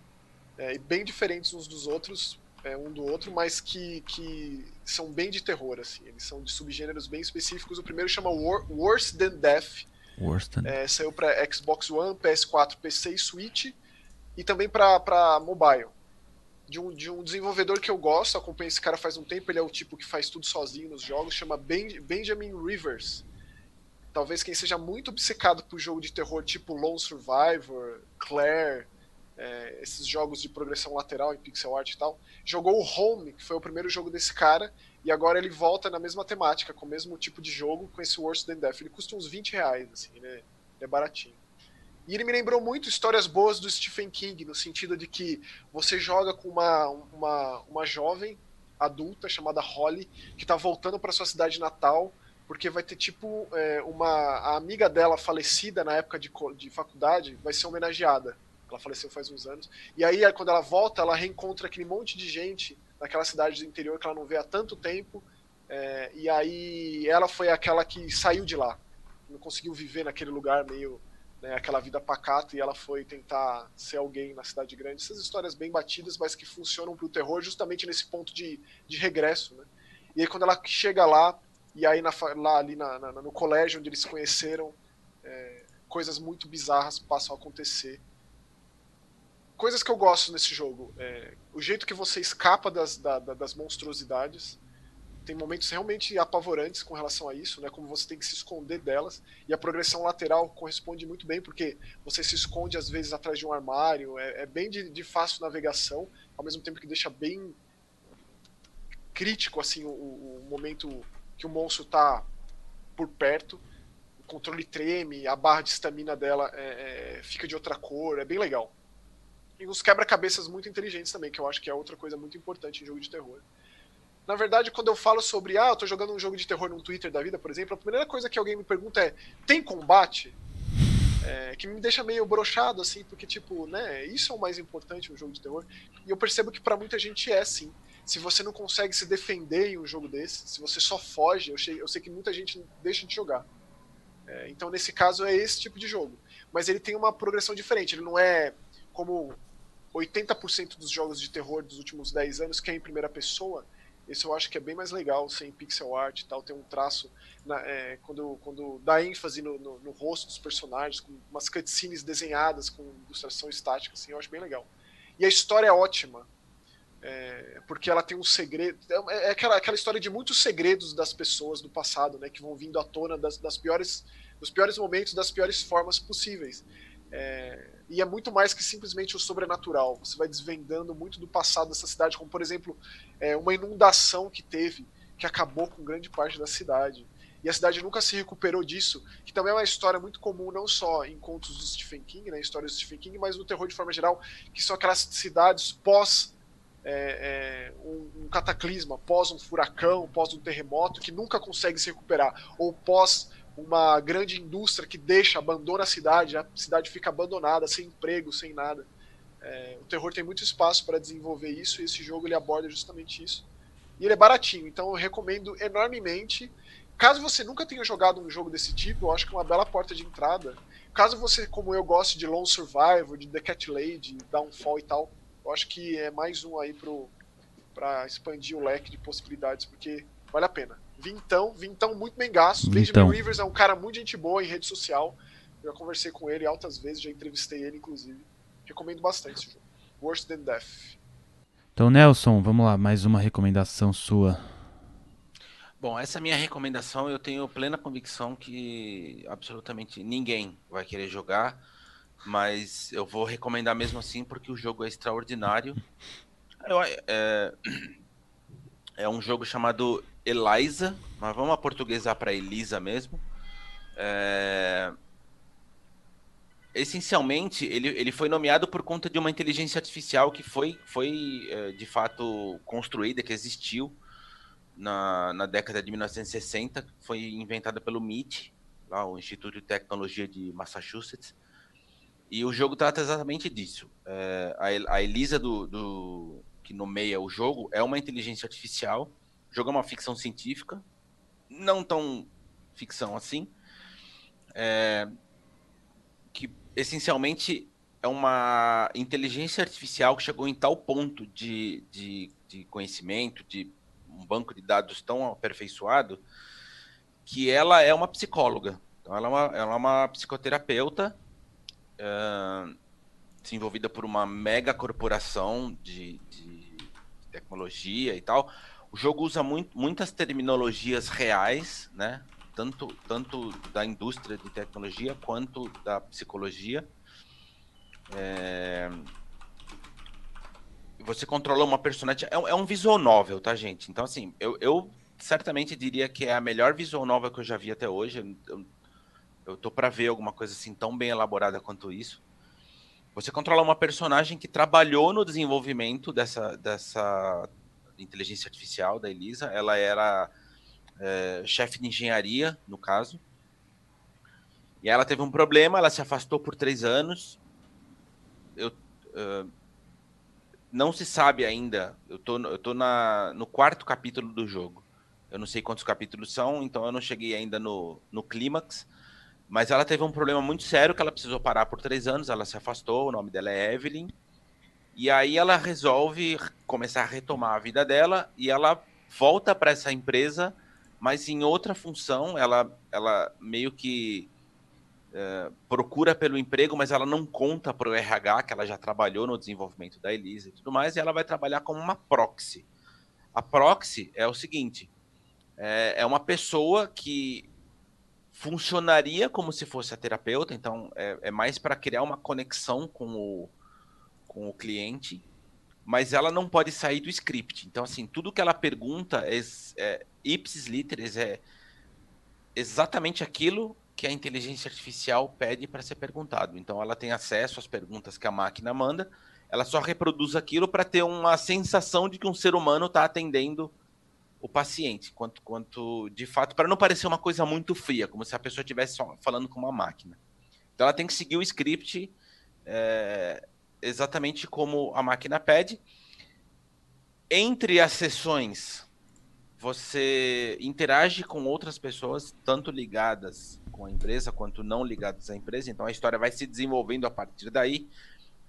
É, bem diferentes uns dos outros, é, um do outro, mas que, que são bem de terror, assim. Eles são de subgêneros bem específicos. O primeiro chama War, Worse Than Death. Worse than... É, saiu para Xbox One, PS4, PC e Switch. E também para mobile de um, de um desenvolvedor que eu gosto, acompanho esse cara faz um tempo, ele é o tipo que faz tudo sozinho nos jogos, chama ben, Benjamin Rivers. Talvez quem seja muito obcecado por jogo de terror tipo Lone Survivor, Claire, é, esses jogos de progressão lateral em pixel art e tal, jogou o Home, que foi o primeiro jogo desse cara, e agora ele volta na mesma temática, com o mesmo tipo de jogo, com esse Worse Than Death. Ele custa uns 20 reais, assim, né? é baratinho. E ele me lembrou muito histórias boas do Stephen King, no sentido de que você joga com uma, uma, uma jovem adulta chamada Holly, que está voltando para sua cidade natal, porque vai ter tipo é, uma a amiga dela falecida na época de, de faculdade vai ser homenageada. Ela faleceu faz uns anos. E aí, quando ela volta, ela reencontra aquele monte de gente naquela cidade do interior que ela não vê há tanto tempo. É, e aí, ela foi aquela que saiu de lá. Não conseguiu viver naquele lugar meio né, aquela vida pacata e ela foi tentar ser alguém na cidade grande. Essas histórias bem batidas, mas que funcionam para o terror justamente nesse ponto de, de regresso. Né? E aí quando ela chega lá, e aí na, lá ali na, na, no colégio onde eles se conheceram, é, coisas muito bizarras passam a acontecer. Coisas que eu gosto nesse jogo. É, o jeito que você escapa das, da, das monstruosidades, tem momentos realmente apavorantes com relação a isso, né? Como você tem que se esconder delas. E a progressão lateral corresponde muito bem, porque você se esconde às vezes atrás de um armário. É, é bem de, de, fácil navegação, ao mesmo tempo que deixa bem crítico assim o, o momento que o monstro está por perto. O controle treme, a barra de estamina dela é, é, fica de outra cor, é bem legal. E uns quebra-cabeças muito inteligentes também, que eu acho que é outra coisa muito importante em jogo de terror. Na verdade, quando eu falo sobre, ah, eu tô jogando um jogo de terror no Twitter da vida, por exemplo, a primeira coisa que alguém me pergunta é: tem combate? É, que me deixa meio brochado, assim, porque, tipo, né, isso é o mais importante no jogo de terror. E eu percebo que para muita gente é, sim. Se você não consegue se defender em um jogo desse, se você só foge, eu sei, eu sei que muita gente deixa de jogar. É, então, nesse caso, é esse tipo de jogo. Mas ele tem uma progressão diferente, ele não é como 80% dos jogos de terror dos últimos 10 anos, que é em primeira pessoa esse eu acho que é bem mais legal, sem pixel art e tal, tem um traço na, é, quando, quando dá ênfase no, no, no, rosto dos personagens, com umas cutscenes desenhadas com ilustração estática, assim, eu acho bem legal. E a história é ótima, é, porque ela tem um segredo, é, é, aquela, aquela história de muitos segredos das pessoas do passado, né, que vão vindo à tona das, das piores, dos piores momentos, das piores formas possíveis. É, e é muito mais que simplesmente o sobrenatural. Você vai desvendando muito do passado dessa cidade, como por exemplo é, uma inundação que teve, que acabou com grande parte da cidade. E a cidade nunca se recuperou disso, que também é uma história muito comum, não só em contos do Stephen King, né, histórias do Stephen King, mas no terror de forma geral, que são aquelas cidades pós é, é, um, um, cataclisma, pós um furacão, pós um terremoto, que nunca consegue se recuperar, ou pós uma grande indústria que deixa, abandona a cidade, a cidade fica abandonada, sem emprego, sem nada. É, o terror tem muito espaço para desenvolver isso e esse jogo ele aborda justamente isso. E ele é baratinho, então eu recomendo enormemente. Caso você nunca tenha jogado um jogo desse tipo, eu acho que é uma bela porta de entrada. Caso você, como eu, goste de Lone Survivor, de The Cat Lady, Downfall e tal, eu acho que é mais um aí para expandir o leque de possibilidades, porque vale a pena. Vintão, Vintão muito bem gasto. Benjamin Rivers é um cara muito gente boa em rede social. Eu já conversei com ele altas vezes, já entrevistei ele, inclusive. Recomendo bastante esse jogo. Worse Than Death. Então, Nelson, vamos lá, mais uma recomendação sua. Bom, essa minha recomendação eu tenho plena convicção que absolutamente ninguém vai querer jogar, mas eu vou recomendar mesmo assim porque o jogo é extraordinário. Eu, é, é um jogo chamado Eliza, mas vamos aportuguesar para Elisa mesmo. É... Essencialmente, ele, ele foi nomeado por conta de uma inteligência artificial que foi, foi é, de fato construída, que existiu na, na década de 1960, foi inventada pelo MIT, lá, o Instituto de Tecnologia de Massachusetts. E o jogo trata exatamente disso. É, a, a Elisa do, do, que nomeia o jogo é uma inteligência artificial jogo é uma ficção científica, não tão ficção assim, é, que essencialmente é uma inteligência artificial que chegou em tal ponto de, de, de conhecimento, de um banco de dados tão aperfeiçoado, que ela é uma psicóloga. Então, ela é uma, ela é uma psicoterapeuta uh, desenvolvida por uma mega corporação de, de, tecnologia e tal. O jogo usa muito, muitas terminologias reais, né? Tanto, tanto da indústria de tecnologia quanto da psicologia. É... Você controla uma personagem. É, é, um visual novel, tá, gente? Então, assim, eu, eu, certamente diria que é a melhor visual novel que eu já vi até hoje. Eu, eu tô para ver alguma coisa assim tão bem elaborada quanto isso. Você controla uma personagem que trabalhou no desenvolvimento dessa, dessa inteligência artificial da Elisa. Ela era é, chefe de engenharia, no caso. E ela teve um problema, ela se afastou por três anos eu uh, não se sabe ainda. Eu tô, eu tô na, no quarto capítulo do jogo. Eu não sei quantos capítulos são, então eu não cheguei ainda no, no clímax. Mas ela teve um problema muito sério que ela precisou parar por três anos. Ela se afastou, o nome dela é Evelyn. E aí ela resolve começar a retomar a vida dela e ela volta para essa empresa, mas em outra função. Ela, ela meio que é, procura pelo emprego, mas ela não conta para o RH que ela já trabalhou no desenvolvimento da Elisa e tudo mais, e ela vai trabalhar como uma proxy. A proxy é o seguinte: é, é uma pessoa que funcionaria como se fosse a terapeuta, então é, é mais para criar uma conexão com o, com o cliente, mas ela não pode sair do script. Então, assim, tudo que ela pergunta é, é ipsis literis, é exatamente aquilo que a inteligência artificial pede para ser perguntado. Então ela tem acesso às perguntas que a máquina manda, ela só reproduz aquilo para ter uma sensação de que um ser humano está atendendo o paciente, quanto, quanto de fato, para não parecer uma coisa muito fria, como se a pessoa estivesse falando com uma máquina. Então ela tem que seguir o script é, exatamente como a máquina pede. Entre as sessões, você interage com outras pessoas, tanto ligadas com a empresa quanto não ligados à empresa. Então a história vai se desenvolvendo a partir daí.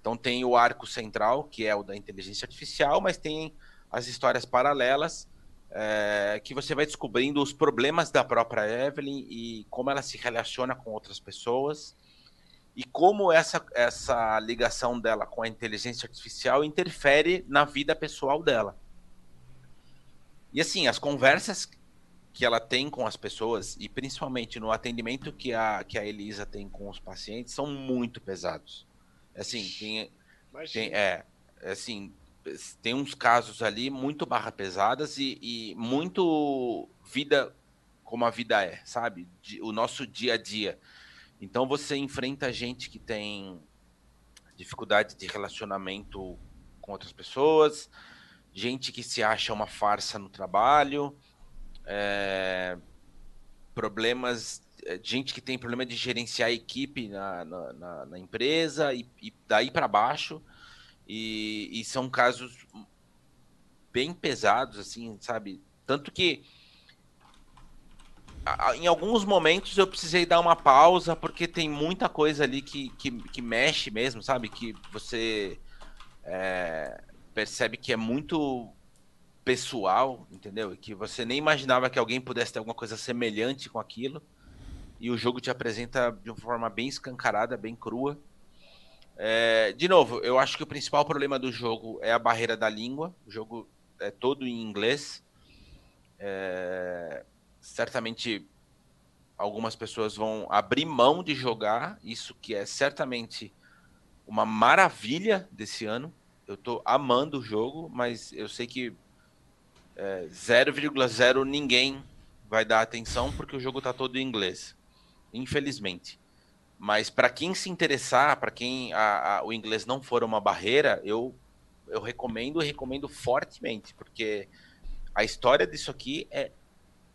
Então tem o arco central, que é o da inteligência artificial, mas tem as histórias paralelas é, que você vai descobrindo os problemas da própria Evelyn e como ela se relaciona com outras pessoas e como essa, essa ligação dela com a inteligência artificial interfere na vida pessoal dela. E assim, as conversas que ela tem com as pessoas e principalmente no atendimento que a, que a Elisa tem com os pacientes são muito pesados. Assim, tem, tem é, assim, tem uns casos ali muito barra pesadas e, e muito vida como a vida é, sabe? O nosso dia a dia. Então você enfrenta gente que tem dificuldade de relacionamento com outras pessoas, gente que se acha uma farsa no trabalho, é, problemas, é, gente que tem problema de gerenciar a equipe na, na, na, na empresa e, e daí para baixo. E, e, são casos bem pesados, assim, sabe? Tanto que em alguns momentos eu precisei dar uma pausa porque tem muita coisa ali que, que, que mexe mesmo, sabe? Que você é, percebe que é muito pessoal, entendeu? Que você nem imaginava que alguém pudesse ter alguma coisa semelhante com aquilo. E o jogo te apresenta de uma forma bem escancarada, bem crua. É, de novo, eu acho que o principal problema do jogo é a barreira da língua. O jogo é todo em inglês. É, certamente algumas pessoas vão abrir mão de jogar, isso que é certamente uma maravilha desse ano. Eu estou amando o jogo, mas eu sei que é, 0,0 ninguém vai dar atenção porque o jogo está todo em inglês, infelizmente. Mas para quem se interessar, para quem a, a, o inglês não for uma barreira, eu, eu recomendo e recomendo fortemente, porque a história disso aqui é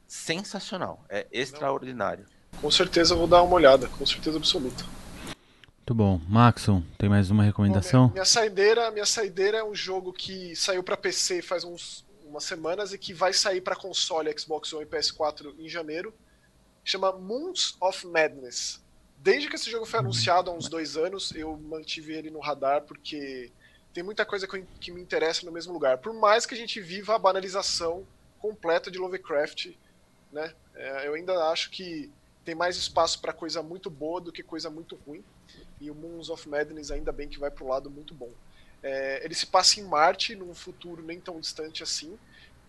sensacional, é extraordinário. Com certeza eu vou dar uma olhada, com certeza absoluta. Muito bom. Maxon, tem mais uma recomendação? Bom, minha, minha saideira, minha saideira é um jogo que saiu para PC faz uns umas semanas e que vai sair para console Xbox One e PS4 em janeiro. chama Moons of Madness. Desde que esse jogo foi anunciado há uns dois anos, eu mantive ele no radar porque tem muita coisa que me interessa no mesmo lugar. Por mais que a gente viva a banalização completa de Lovecraft, né? É, eu ainda acho que tem mais espaço para coisa muito boa do que coisa muito ruim. E o Moons of Madness ainda bem que vai para o lado muito bom. É, ele se passa em Marte, num futuro nem tão distante assim.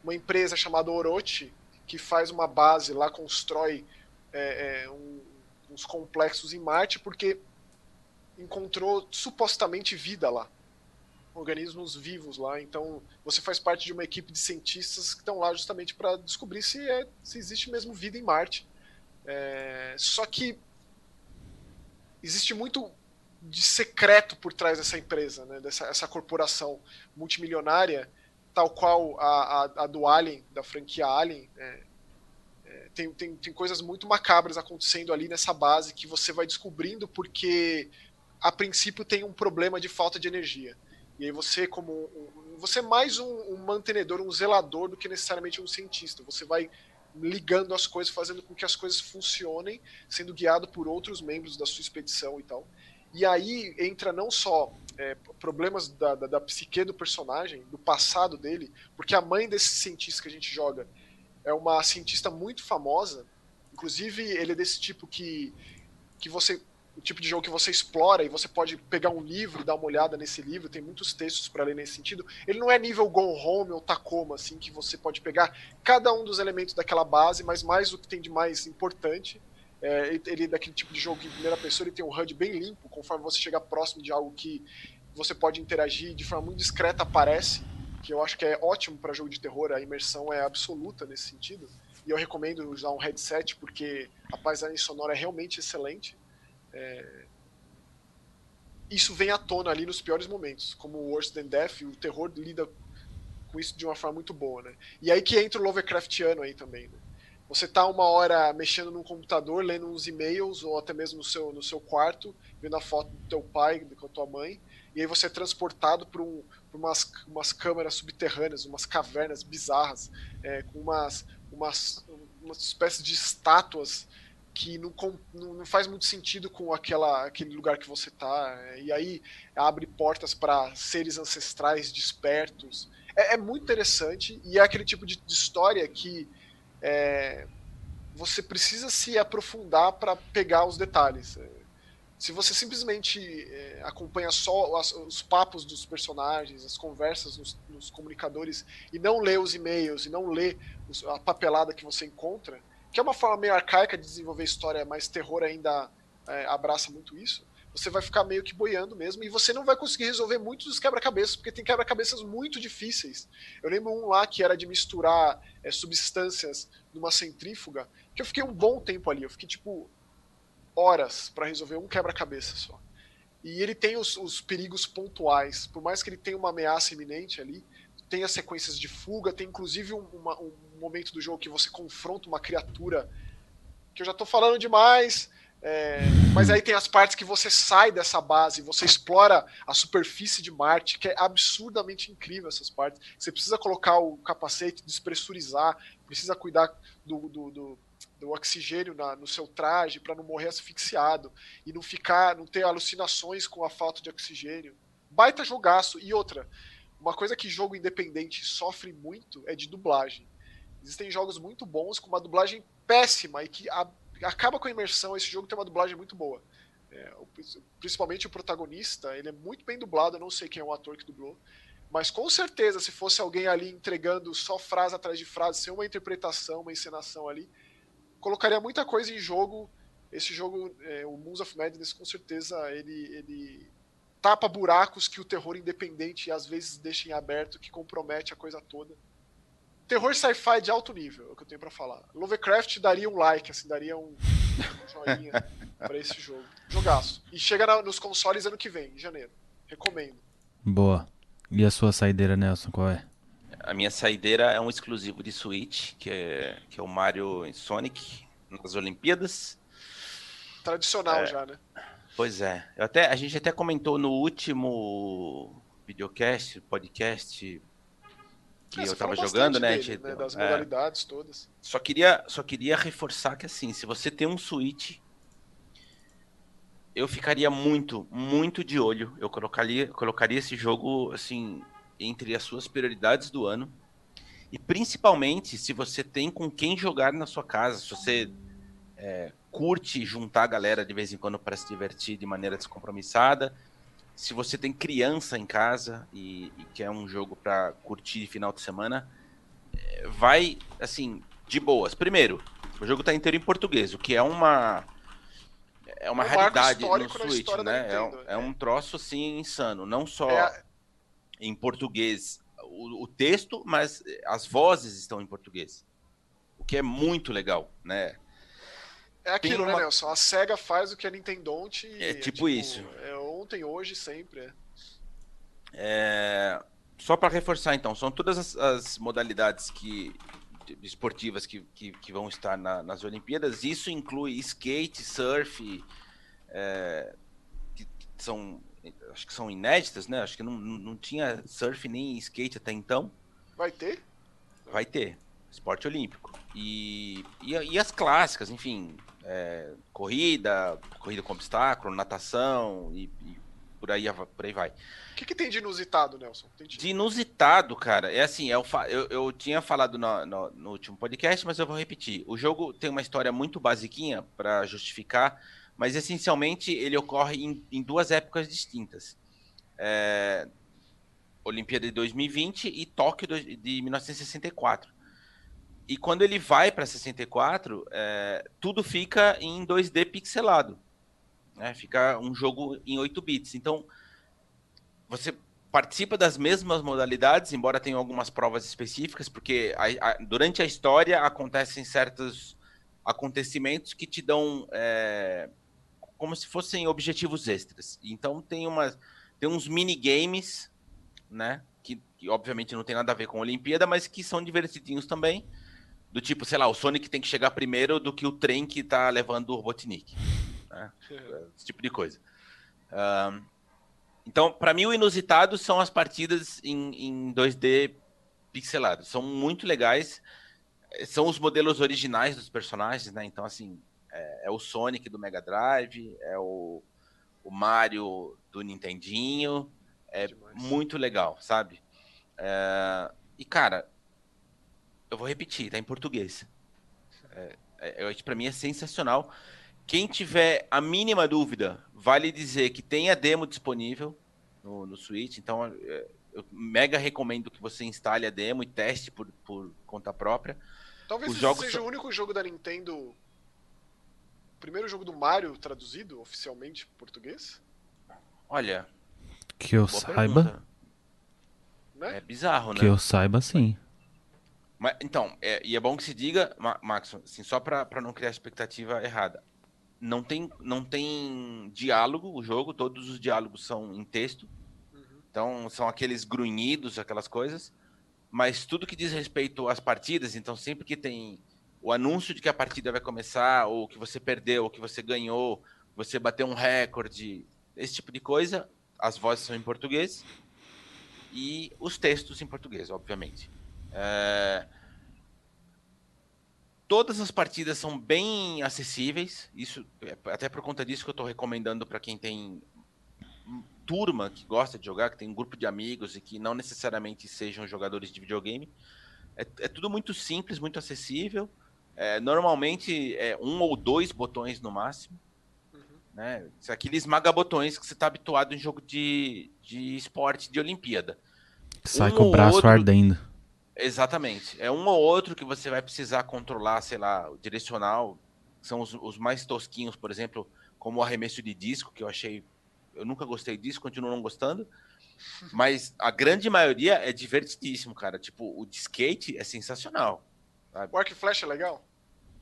Uma empresa chamada Orochi, que faz uma base lá, constrói é, é, um, uns complexos em Marte, porque encontrou supostamente vida lá organismos vivos lá. Então, você faz parte de uma equipe de cientistas que estão lá justamente para descobrir se, é, se existe mesmo vida em Marte. É, só que existe muito de secreto por trás dessa empresa, né, dessa essa corporação multimilionária, tal qual a, a, a do Alien, da franquia Alien. É, tem, tem, tem coisas muito macabras acontecendo ali nessa base que você vai descobrindo porque a princípio tem um problema de falta de energia. E aí você, como um, você é mais um, um, mantenedor, um zelador do que necessariamente um cientista. Você vai ligando as coisas, fazendo com que as coisas funcionem, sendo guiado por outros membros da sua expedição e tal. E aí entra não só é, problemas da, da, da, psique do personagem, do passado dele, porque a mãe desse cientista que a gente joga é uma cientista muito famosa. Inclusive, ele é desse tipo que, que você o tipo de jogo que você explora e você pode pegar um livro e dar uma olhada nesse livro, tem muitos textos para ler nesse sentido. Ele não é nível Go Home ou Tacoma, assim, que você pode pegar cada um dos elementos daquela base, mas mais o que tem de mais importante. É, ele é daquele tipo de jogo que em primeira pessoa ele tem um HUD bem limpo, conforme você chegar próximo de algo que você pode interagir de forma muito discreta, aparece, que eu acho que é ótimo para jogo de terror, a imersão é absoluta nesse sentido. E eu recomendo usar um headset porque a paisagem sonora é realmente excelente. É... Isso vem à tona ali nos piores momentos, como o Worse Than Death, o terror lida com isso de uma forma muito boa, né? E aí que entra o Lovecraftiano aí também, né? Você tá uma hora mexendo no computador, lendo uns e-mails, ou até mesmo no seu, no seu quarto, vendo a foto do teu pai, com a tua mãe, e aí você é transportado para um, umas, umas câmaras subterrâneas, umas cavernas bizarras, é, com umas, umas, umas espécies de estátuas que não, não, faz muito sentido com aquela, aquele lugar que você tá. E aí abre portas para seres ancestrais despertos. É, é, muito interessante e é aquele tipo de, de história que é, você precisa se aprofundar para pegar os detalhes. Se você simplesmente é, acompanha só as, os papos dos personagens, as conversas nos, nos comunicadores e não lê os e-mails e não lê os, a papelada que você encontra, que é uma forma meio arcaica de desenvolver história, mas terror ainda é, abraça muito isso, você vai ficar meio que boiando mesmo e você não vai conseguir resolver muitos dos quebra-cabeças, porque tem quebra-cabeças muito difíceis. Eu lembro um lá que era de misturar é, substâncias numa centrífuga, que eu fiquei um bom tempo ali, eu fiquei tipo horas para resolver um quebra-cabeça só. E ele tem os, os perigos pontuais, por mais que ele tenha uma ameaça iminente ali, tem as sequências de fuga, tem inclusive um, uma, um momento do jogo que você confronta uma criatura que eu já estou falando demais, é, mas aí tem as partes que você sai dessa base, você explora a superfície de Marte, que é absurdamente incrível essas partes. Você precisa colocar o capacete, despressurizar, precisa cuidar do, do, do, do oxigênio na, no seu traje para não morrer asfixiado e não ficar, não ter alucinações com a falta de oxigênio. Baita jogaço. E outra, uma coisa que jogo independente sofre muito é de dublagem. Existem jogos muito bons com uma dublagem péssima e que a, acaba com a imersão. Esse jogo tem uma dublagem muito boa. É, principalmente o protagonista, ele é muito bem dublado. Eu não sei quem é o ator que dublou. Mas com certeza, se fosse alguém ali entregando só frase atrás de frase, sem uma interpretação, uma encenação ali, colocaria muita coisa em jogo. Esse jogo, é, o Moons of Madness, com certeza, ele, ele tapa buracos que o terror independente às vezes deixa em aberto, que compromete a coisa toda. Terror sci-fi de alto nível, é o que eu tenho para falar. Lovecraft daria um like, assim, daria um, um joinha para esse jogo. Jogaço. E chega na, nos consoles ano que vem, em janeiro. Recomendo. Boa. E a sua saideira, Nelson, qual é? A minha saideira é um exclusivo de Switch, que é, que é o Mario Sonic nas Olimpíadas. Tradicional é, já, né? Pois é. Eu até, a gente até comentou no último videocast, podcast, que é, eu tava jogando, né? Dele, né? Das é. modalidades todas. Só queria, só queria reforçar que assim, se você tem um Switch, eu ficaria muito, muito de olho. Eu colocaria, colocaria esse jogo assim entre as suas prioridades do ano. E principalmente se você tem com quem jogar na sua casa, se você é, curte juntar a galera de vez em quando para se divertir de maneira descompromissada, se você tem criança em casa e, e quer um jogo para curtir final de semana, é, vai assim de boas. Primeiro, o jogo está inteiro em português, o que é uma é uma é um raridade no Switch, né? É, é, um troço assim insano, não só é... em português o, o, texto, mas as vozes estão em português. O que é muito legal, né? É aquilo, né, uma... né, Nelson? A SEGA faz o que a Nintendo don't É tipo, tipo isso. É ontem, hoje, sempre. É. é... Só para reforçar, então, são todas as, as modalidades que esportivas que, que, que vão estar na, nas Olimpíadas. Isso inclui skate, surf, é, que são acho que são inéditas, né? Acho que não, não tinha surf nem skate até então. Vai ter? Vai ter. Esporte olímpico. E, e, e as clássicas, enfim. É, corrida, corrida com obstáculo, natação e, e, por, aí, por aí vai. O que, que tem de inusitado, Nelson? De... de... inusitado, cara, é assim, eu, é eu, eu tinha falado no, no, no último podcast, mas eu vou repetir. O jogo tem uma história muito basiquinha para justificar mas essencialmente ele ocorre em, em duas épocas distintas. É, Olimpíada de 2020 e Tóquio de 1964. E quando ele vai para 64, é, tudo fica em 2D pixelado. Né? Fica um jogo em 8 bits. Então, você participa das mesmas modalidades, embora tenha algumas provas específicas, porque a, a, durante a história acontecem certos acontecimentos que te dão é, como se fossem objetivos extras. Então tem uma tem uns minigames, né, que, que, obviamente não tem nada a ver com a Olimpíada, mas que são divertidinhos também. Do tipo, sei lá, o Sonic tem que chegar primeiro do que o trem que tá levando o Robotnik. Né? Esse tipo de coisa. Um, então, para mim, o inusitado são as partidas em, em 2D pixelados. São muito legais. São os modelos originais dos personagens, né? Então, assim, é, é, o Sonic do Mega Drive, é o, o Mario do Nintendinho. É Demais. muito legal, sabe? É, e, cara, eu vou repetir, tá em português. É, é, para mim é sensacional. Quem tiver a mínima dúvida, vale dizer que tem a demo disponível no, no Switch. Então, é, eu mega recomendo que você instale a demo e teste por, por conta própria. Talvez esse seja são... o único jogo da Nintendo primeiro jogo do Mario traduzido oficialmente em português? Olha. Que eu saiba. Né? É bizarro, né? Que eu saiba, sim. Mas, então, é, e é bom que se diga, Max, assim, só para não criar expectativa errada. Não tem, não tem diálogo o jogo, todos os diálogos são em texto. Uhum. Então, são aqueles grunhidos, aquelas coisas. Mas tudo que diz respeito às partidas, então sempre que tem o anúncio de que a partida vai começar, ou que você perdeu, ou que você ganhou, você bateu um recorde, esse tipo de coisa, as vozes são em português e os textos em português, obviamente. É... Todas as partidas são bem acessíveis, isso é, até por conta disso que eu estou recomendando para quem tem turma que gosta de jogar, que tem um grupo de amigos e que não necessariamente sejam jogadores de videogame. É, é tudo muito simples, muito acessível. É, normalmente é um ou dois botões no máximo. Uhum. Né? Aqueles maga-botões que você está habituado em jogo de, de esporte de Olimpíada. Sai um com o braço outro... ardendo. Exatamente. É um ou outro que você vai precisar controlar, sei lá, o direcional. São os, os mais tosquinhos, por exemplo, como o arremesso de disco, que eu achei. Eu nunca gostei disso, continuo não gostando. Mas a grande maioria é divertidíssimo, cara. Tipo, o de skate é sensacional. Sabe? O arco e flecha é legal?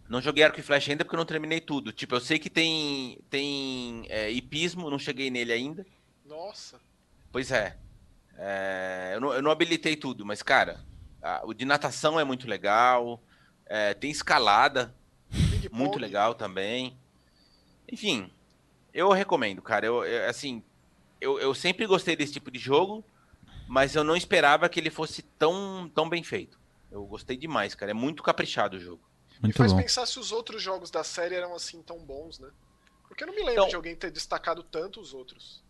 Não joguei arco e flecha ainda porque eu não terminei tudo. Tipo, eu sei que tem tem é, hipismo, não cheguei nele ainda. Nossa. Pois é. é eu, não, eu não habilitei tudo, mas, cara, a, o de natação é muito legal. É, tem escalada, muito legal também. Enfim, eu recomendo, cara. Eu, eu assim, eu, eu sempre gostei desse tipo de jogo. mas eu não esperava que ele fosse tão, tão bem feito. Eu gostei demais, cara. É muito caprichado o jogo. Muito e faz bom. pensar se os outros jogos da série eram assim tão bons, né? Porque eu não me lembro então, de alguém ter destacado tanto os outros.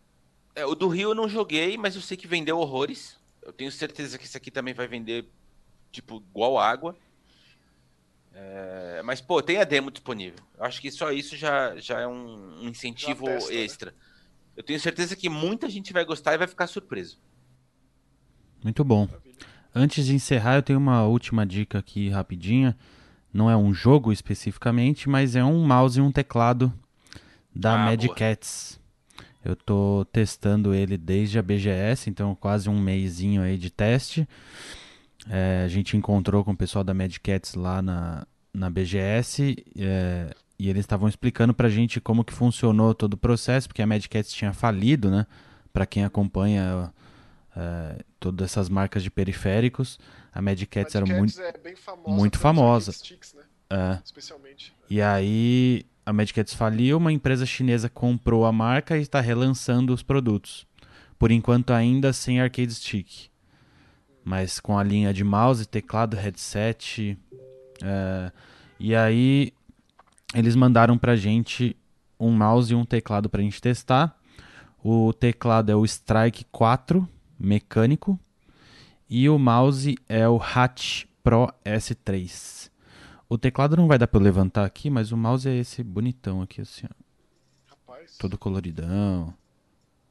É, o do Rio eu não joguei, mas eu sei que vendeu horrores. Eu tenho certeza que esse aqui também vai vender, tipo, igual água. É, mas, pô, tem a demo disponível. Eu acho que só isso já, já é um, um incentivo testa, né? extra. Né? Eu tenho certeza que muita gente vai gostar e vai ficar surpreso. Muito bom. Antes de encerrar, eu tenho uma última dica aqui rapidinha. Não é um jogo especificamente, mas é um mouse e um teclado da ah, Mad Cats. Eu tô testando ele desde a BGS, então quase um mêsinho aí de teste. É, a gente encontrou com o pessoal da Mad Cats lá na, na BGS é, e eles estavam explicando pra gente como que funcionou todo o processo, porque a Mad Cats tinha falido, né? Pra quem acompanha é, todas essas marcas de periféricos, a Mad Cats era muito, é famosa muito famosa. Sticks, né? É. Especialmente. E aí a Mad Cats faliu, uma empresa chinesa comprou a marca e está relançando os produtos. Por enquanto ainda sem arcade stick. Mas com a linha de mouse, teclado, headset. É, e aí eles mandaram pra gente um mouse e um teclado pra gente testar. O teclado é o Strike 4 mecânico e o mouse é o Hatch Pro S3. O teclado não vai dar pra eu levantar aqui, mas o mouse é esse bonitão aqui, assim, ó. Rapaz. Todo coloridão.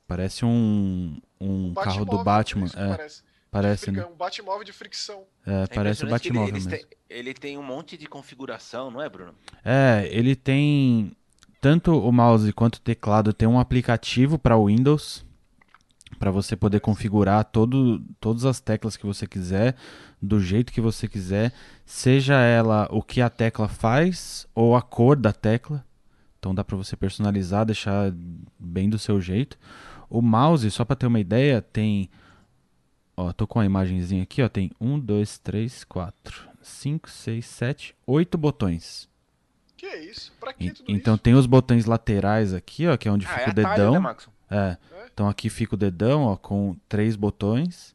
Parece um, um, carro do Batman. É, parece. Parece, né? Um Batmóvel de fricção. É, é parece o Batmóvel ele, mesmo. ele tem um monte de configuração, não é, Bruno? É, ele tem... Tanto o mouse quanto o teclado tem um aplicativo para Windows para você poder configurar todo, todas as teclas que você quiser, do jeito que você quiser, seja ela o que a tecla faz ou a cor da tecla. Então dá para você personalizar, deixar bem do seu jeito. O mouse, só para ter uma ideia, tem ó, tô com a imagenzinha aqui, ó, tem 1 2 3 4 5 6 7 8 botões. Que é isso? Pra que tudo Então isso? tem os botões laterais aqui, ó, que é onde ah, fica é o dedão. Atalho, né, é. Então aqui fica o dedão, ó, com três botões.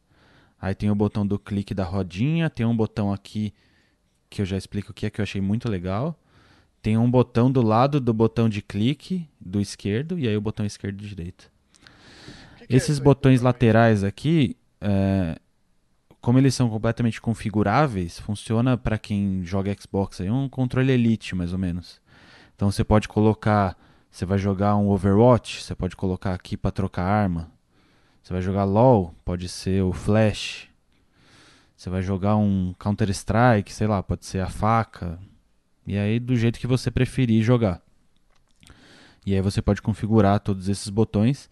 Aí tem o botão do clique da rodinha, tem um botão aqui que eu já explico o que é que eu achei muito legal. Tem um botão do lado do botão de clique do esquerdo e aí o botão esquerdo e direito. Que que é Esses é botões laterais aqui, é, como eles são completamente configuráveis, funciona para quem joga Xbox aí um controle Elite mais ou menos. Então você pode colocar você vai jogar um Overwatch, você pode colocar aqui para trocar arma. Você vai jogar LoL, pode ser o Flash. Você vai jogar um Counter Strike, sei lá, pode ser a faca. E aí do jeito que você preferir jogar. E aí você pode configurar todos esses botões.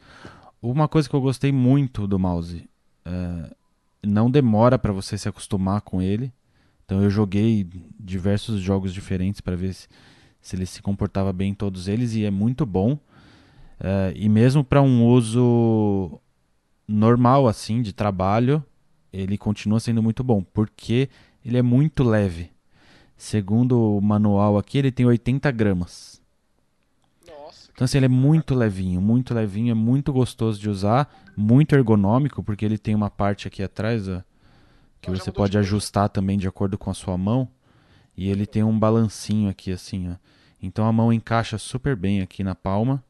Uma coisa que eu gostei muito do mouse, é, não demora para você se acostumar com ele. Então eu joguei diversos jogos diferentes para ver se se ele se comportava bem em todos eles e é muito bom. Uh, e mesmo para um uso normal assim de trabalho, ele continua sendo muito bom, porque ele é muito leve. Segundo o manual aqui, ele tem 80 gramas. Nossa, então assim, ele é muito levinho, muito levinho, é muito gostoso de usar, muito ergonômico, porque ele tem uma parte aqui atrás ó, que você pode ajustar também de acordo com a sua mão. E ele tem um balancinho aqui assim, ó. Então a mão encaixa super bem aqui na palma.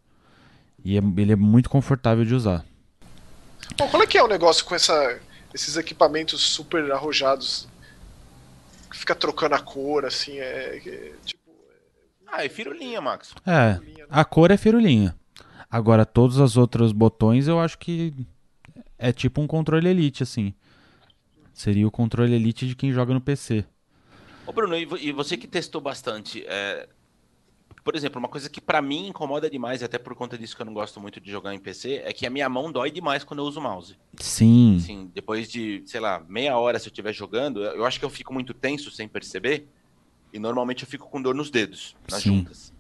E é, ele é muito confortável de usar. Bom, qual é que é o negócio com essa, esses equipamentos super arrojados? Que fica trocando a cor, assim, é, é tipo... Ah, é firulinha, Max. É, firulinha, né? a cor é firulinha. Agora, todos os outros botões eu acho que é tipo um controle Elite, assim. Seria o controle Elite de quem joga no PC. Ô Bruno, e você que testou bastante, é, por exemplo, uma coisa que para mim incomoda demais, até por conta disso que eu não gosto muito de jogar em PC, é que a minha mão dói demais quando eu uso o mouse. Sim. Assim, depois de, sei lá, meia hora se eu estiver jogando, eu acho que eu fico muito tenso sem perceber. E normalmente eu fico com dor nos dedos, nas Sim. juntas.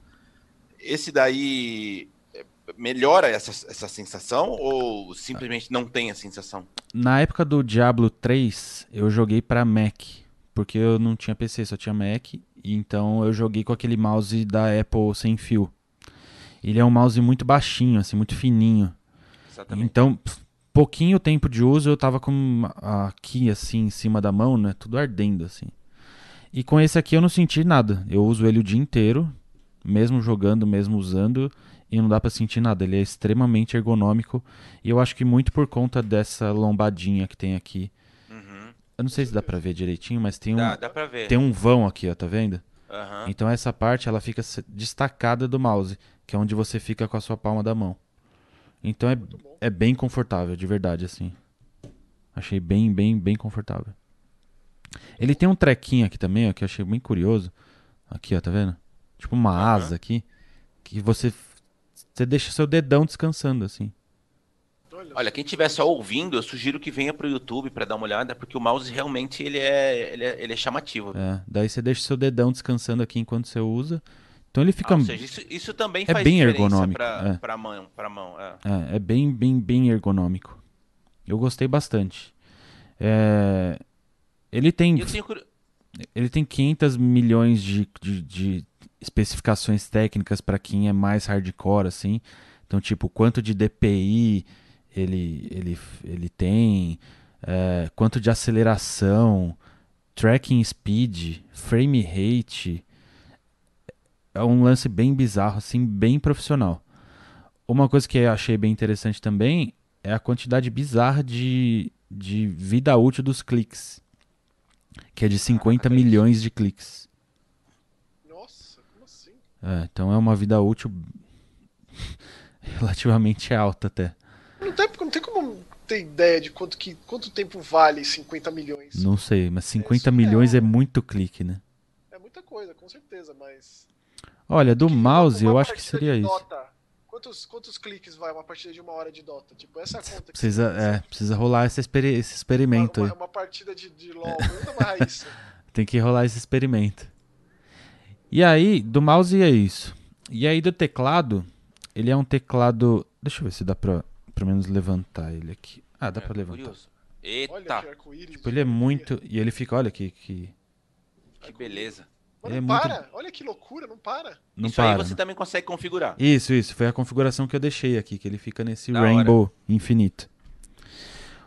Esse daí é, melhora essa, essa sensação ou simplesmente não tem a sensação? Na época do Diablo 3, eu joguei para Mac, porque eu não tinha PC, só tinha Mac então eu joguei com aquele mouse da Apple sem fio. Ele é um mouse muito baixinho, assim, muito fininho. Exatamente. Então, pouquinho tempo de uso eu tava com aqui assim em cima da mão, né? Tudo ardendo assim. E com esse aqui eu não senti nada. Eu uso ele o dia inteiro, mesmo jogando, mesmo usando, e não dá para sentir nada. Ele é extremamente ergonômico e eu acho que muito por conta dessa lombadinha que tem aqui. Eu não sei se dá para ver direitinho, mas tem um dá, dá pra ver. tem um vão aqui, ó, tá vendo? Uhum. Então essa parte ela fica destacada do mouse, que é onde você fica com a sua palma da mão. Então é, é bem confortável, de verdade, assim. Achei bem, bem, bem confortável. Ele tem um trequinho aqui também, ó, que eu achei bem curioso. Aqui, ó, tá vendo? Tipo uma uhum. asa aqui. Que você, você deixa seu dedão descansando, assim. Olha, quem estiver só ouvindo, eu sugiro que venha pro YouTube para dar uma olhada, porque o mouse realmente ele é, ele é, ele é chamativo. É, daí você deixa seu dedão descansando aqui enquanto você usa. Então ele fica. Ah, seja, isso, isso, também é faz bem ergonômico. Pra, é. pra mão. Pra mão é. é. É, bem, bem, bem ergonômico. Eu gostei bastante. É... Ele tem. Tenho... Ele tem 500 milhões de, de, de especificações técnicas para quem é mais hardcore, assim. Então, tipo, quanto de DPI ele, ele, ele tem, é, quanto de aceleração, tracking speed, frame rate. É um lance bem bizarro, assim, bem profissional. Uma coisa que eu achei bem interessante também é a quantidade bizarra de, de vida útil dos cliques. Que é de 50 ah, milhões de cliques. Nossa, como assim? É, então é uma vida útil relativamente alta até. Não tem, não tem ter ideia de quanto, que, quanto tempo vale 50 milhões. Não sei, mas 50 é milhões é muito clique, né? É muita coisa, com certeza, mas. Olha, do que mouse eu acho que seria isso. Dota, quantos, quantos cliques vai uma partida de uma hora de Dota? Tipo, essa é a conta que precisa, é, precisa rolar esse, experi esse experimento uma, uma, uma, partida de, de LOL, Tem que rolar esse experimento. E aí, do mouse é isso. E aí do teclado, ele é um teclado. Deixa eu ver se dá pra pelo menos levantar ele aqui. Ah, dá é, pra levantar. Curioso. Eita! Tipo, ele é muito. E ele fica, olha que. Que, que beleza. Mas não é para, muito... olha que loucura, não para. Não isso para, aí você também consegue configurar. Isso, isso. Foi a configuração que eu deixei aqui, que ele fica nesse da rainbow hora. infinito.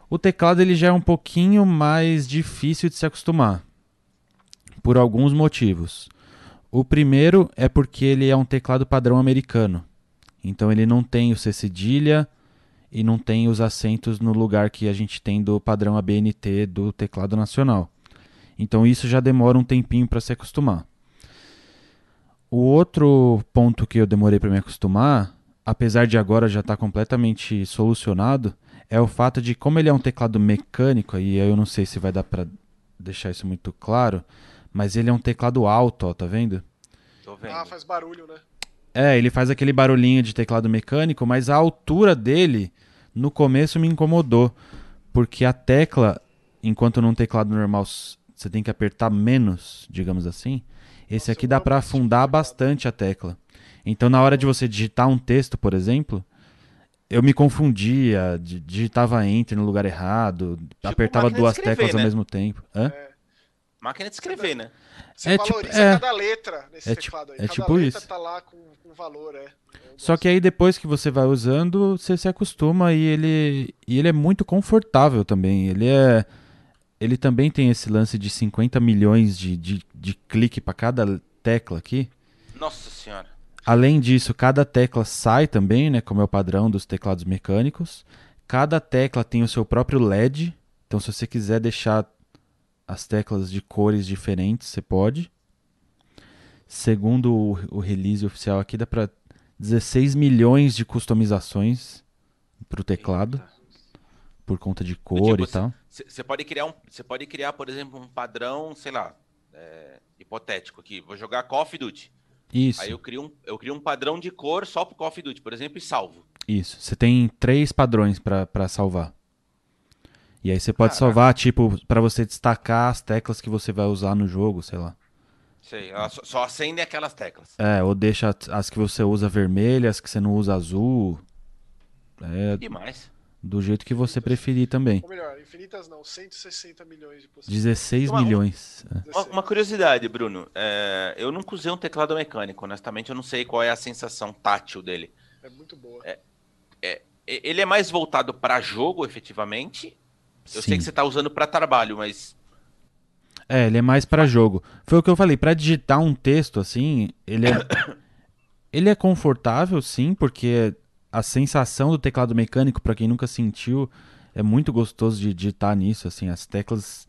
O teclado ele já é um pouquinho mais difícil de se acostumar. Por alguns motivos. O primeiro é porque ele é um teclado padrão americano. Então ele não tem o C cedilha, e não tem os acentos no lugar que a gente tem do padrão ABNT do teclado nacional. Então isso já demora um tempinho para se acostumar. O outro ponto que eu demorei para me acostumar, apesar de agora já estar tá completamente solucionado, é o fato de como ele é um teclado mecânico, e eu não sei se vai dar para deixar isso muito claro, mas ele é um teclado alto, ó, tá vendo? Tô vendo. Ah, faz barulho, né? É, ele faz aquele barulhinho de teclado mecânico, mas a altura dele no começo me incomodou, porque a tecla, enquanto num teclado normal você tem que apertar menos, digamos assim, esse aqui dá para afundar bastante a tecla. Então na hora de você digitar um texto, por exemplo, eu me confundia, digitava enter no lugar errado, tipo apertava duas escrever, teclas né? ao mesmo tempo. Hã? É. Máquina de escrever, né? Você é, valoriza tipo, é, cada letra nesse é, teclado aí. É cada tipo letra isso. tá lá com, com valor, é. Só que aí depois que você vai usando, você se acostuma e ele, e ele é muito confortável também. Ele é. Ele também tem esse lance de 50 milhões de, de, de clique para cada tecla aqui. Nossa senhora. Além disso, cada tecla sai também, né? Como é o padrão dos teclados mecânicos. Cada tecla tem o seu próprio LED. Então, se você quiser deixar as teclas de cores diferentes, você pode. Segundo o, o release oficial aqui, dá para 16 milhões de customizações para o teclado. Eita. Por conta de cor tipo, e tal. Você pode criar um, você pode criar, por exemplo, um padrão, sei lá, é, hipotético aqui. Vou jogar Call of Duty. Isso. Aí eu crio, um, eu crio um padrão de cor só pro Call of Duty, por exemplo, e salvo. Isso. Você tem três padrões para salvar. E aí você pode Caraca. salvar, tipo, para você destacar as teclas que você vai usar no jogo, sei lá. Sei, só, acende aquelas teclas. É, ou deixa as que você usa vermelhas, que você não usa azul. É. Demais. Do jeito que você preferir também. Ou melhor, infinitas não, 160 milhões de possibilidades. 16 uma, milhões. Uma, uma, curiosidade, Bruno. É, eu nunca usei um teclado mecânico, honestamente, eu não sei qual é a sensação tátil dele. É muito boa. É, é, ele é mais voltado para jogo, efetivamente. Eu Sim. sei que você está usando para trabalho, mas é, ele é mais para jogo. Foi o que eu falei, para digitar um texto assim, ele é ele é confortável, sim, porque a sensação do teclado mecânico, para quem nunca sentiu, é muito gostoso de digitar nisso, assim, as teclas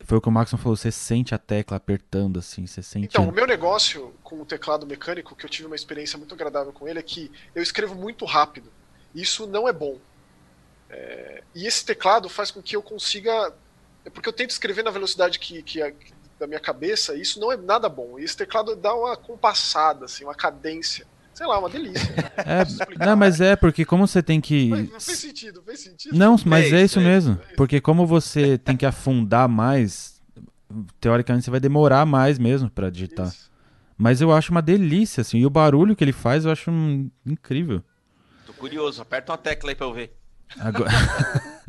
foi o que o Maxon falou, você sente a tecla apertando, assim, você sente. Então, o meu negócio com o teclado mecânico, que eu tive uma experiência muito agradável com ele, é que eu escrevo muito rápido. Isso não é bom. É... E esse teclado faz com que eu consiga é porque eu tento escrever na velocidade que, que, a, da minha cabeça, e isso não é nada bom. E esse teclado dá uma compassada, assim, uma cadência. Sei lá, uma delícia. É, não, mas é porque como você tem que. Mas não fez sentido, fez sentido. Não, mas é, é isso, é mesmo. É. Porque como você tem que afundar mais, teoricamente você vai demorar mais mesmo para digitar. Isso. Mas eu acho uma delícia, assim. E o barulho que ele faz eu acho um... incrível. Tô curioso, aperta uma tecla aí pra eu ver. Agora.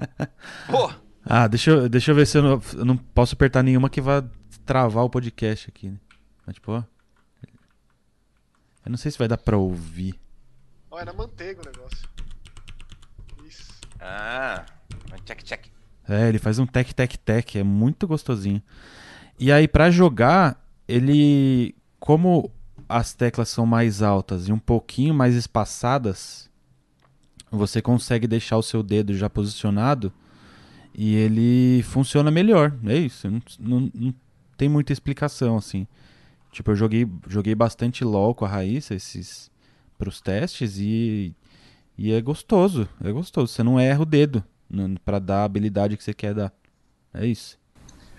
Pô! Ah, deixa eu, deixa eu ver se eu não, eu não posso apertar nenhuma que vá travar o podcast aqui. Né? Mas, tipo, ó. Eu não sei se vai dar pra ouvir. Ó, era manteiga o negócio. Isso. Ah, check, check. É, ele faz um tec, tec, tec. É muito gostosinho. E aí, pra jogar, ele. Como as teclas são mais altas e um pouquinho mais espaçadas, você consegue deixar o seu dedo já posicionado e ele funciona melhor. É isso. Não, não, não, tem muita explicação, assim. Tipo, eu joguei, joguei bastante LOL com a Raíssa esses, pros testes e, e é gostoso. É gostoso. Você não erra o dedo para dar a habilidade que você quer dar. É isso.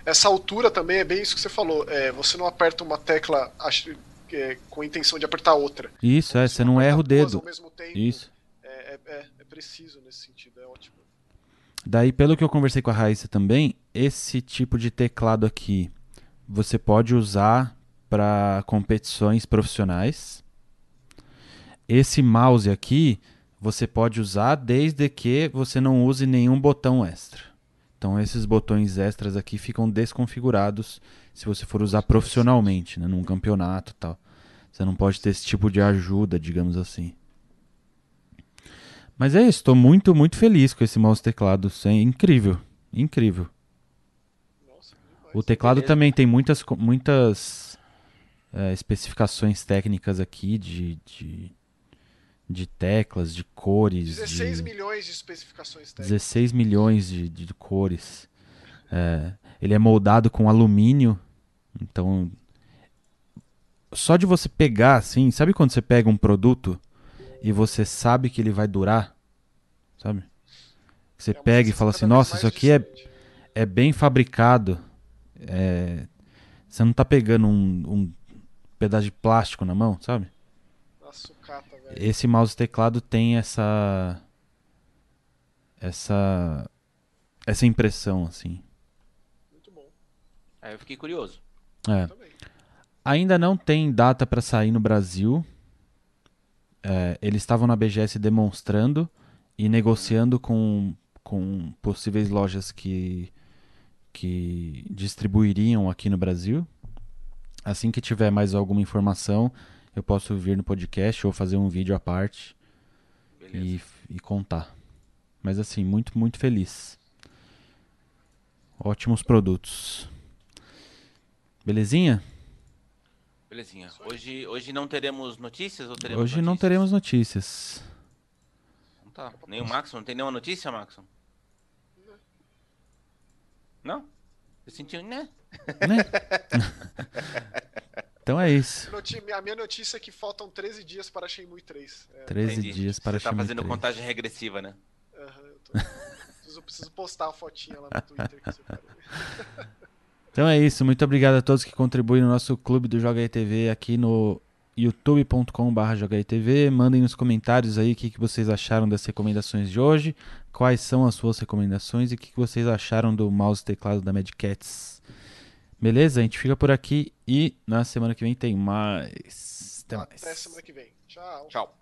Essa altura também é bem isso que você falou. É, você não aperta uma tecla acho, é, com a intenção de apertar outra. Isso, é. Você, você não erra o dedo. Isso. É, é, preciso nesse sentido. É ótimo. Daí, pelo que eu conversei com a Raíssa também, esse tipo de teclado aqui você pode usar para competições profissionais. Esse mouse aqui você pode usar desde que você não use nenhum botão extra. Então esses botões extras aqui ficam desconfigurados se você for usar profissionalmente, né, num campeonato, tal. Você não pode ter esse tipo de ajuda, digamos assim. Mas é isso, estou muito, muito feliz com esse mouse teclado. É incrível, incrível. Nossa, o teclado também tem muitas, muitas é, especificações técnicas aqui de, de, de, teclas, de cores. 16 de, milhões de especificações técnicas. 16 milhões de, de cores. É, ele é moldado com alumínio, então só de você pegar assim, sabe quando você pega um produto e você sabe que ele vai durar, sabe? Você é pega e fala assim, nossa, isso aqui é, é bem fabricado. É, você não tá pegando um, um pedaço de plástico na mão, sabe? Sucata, Esse mouse teclado tem essa essa essa impressão assim. Muito bom. Aí eu fiquei curioso. É. Ainda não tem data para sair no Brasil é, eles estavam na BGS demonstrando e negociando com, com possíveis lojas que, que distribuiriam aqui no Brasil. Assim que tiver mais alguma informação, eu posso vir no podcast ou fazer um vídeo à parte e, e contar. Mas assim, muito, muito feliz. Ótimos produtos. Belezinha? Belezinha. Hoje, hoje não teremos notícias ou teremos Hoje notícias? não teremos notícias. Não tá. Nem o Max, não tem nenhuma notícia, Max? Não? Eu senti, né? né? então é isso. A minha notícia é que faltam 13 dias para Shenmue 3. É, 13 entendi. dias para Você tá fazendo 3. contagem regressiva, né? Aham, uhum, eu tô... preciso, preciso postar a fotinha lá no Twitter que você então é isso, muito obrigado a todos que contribuem no nosso clube do Joga TV aqui no youtube.com.br TV. Mandem nos comentários aí o que, que vocês acharam das recomendações de hoje, quais são as suas recomendações e o que, que vocês acharam do mouse e teclado da Mad Cats. Beleza? A gente fica por aqui e na semana que vem tem mais. Até mais. Até semana que vem. Tchau. Tchau.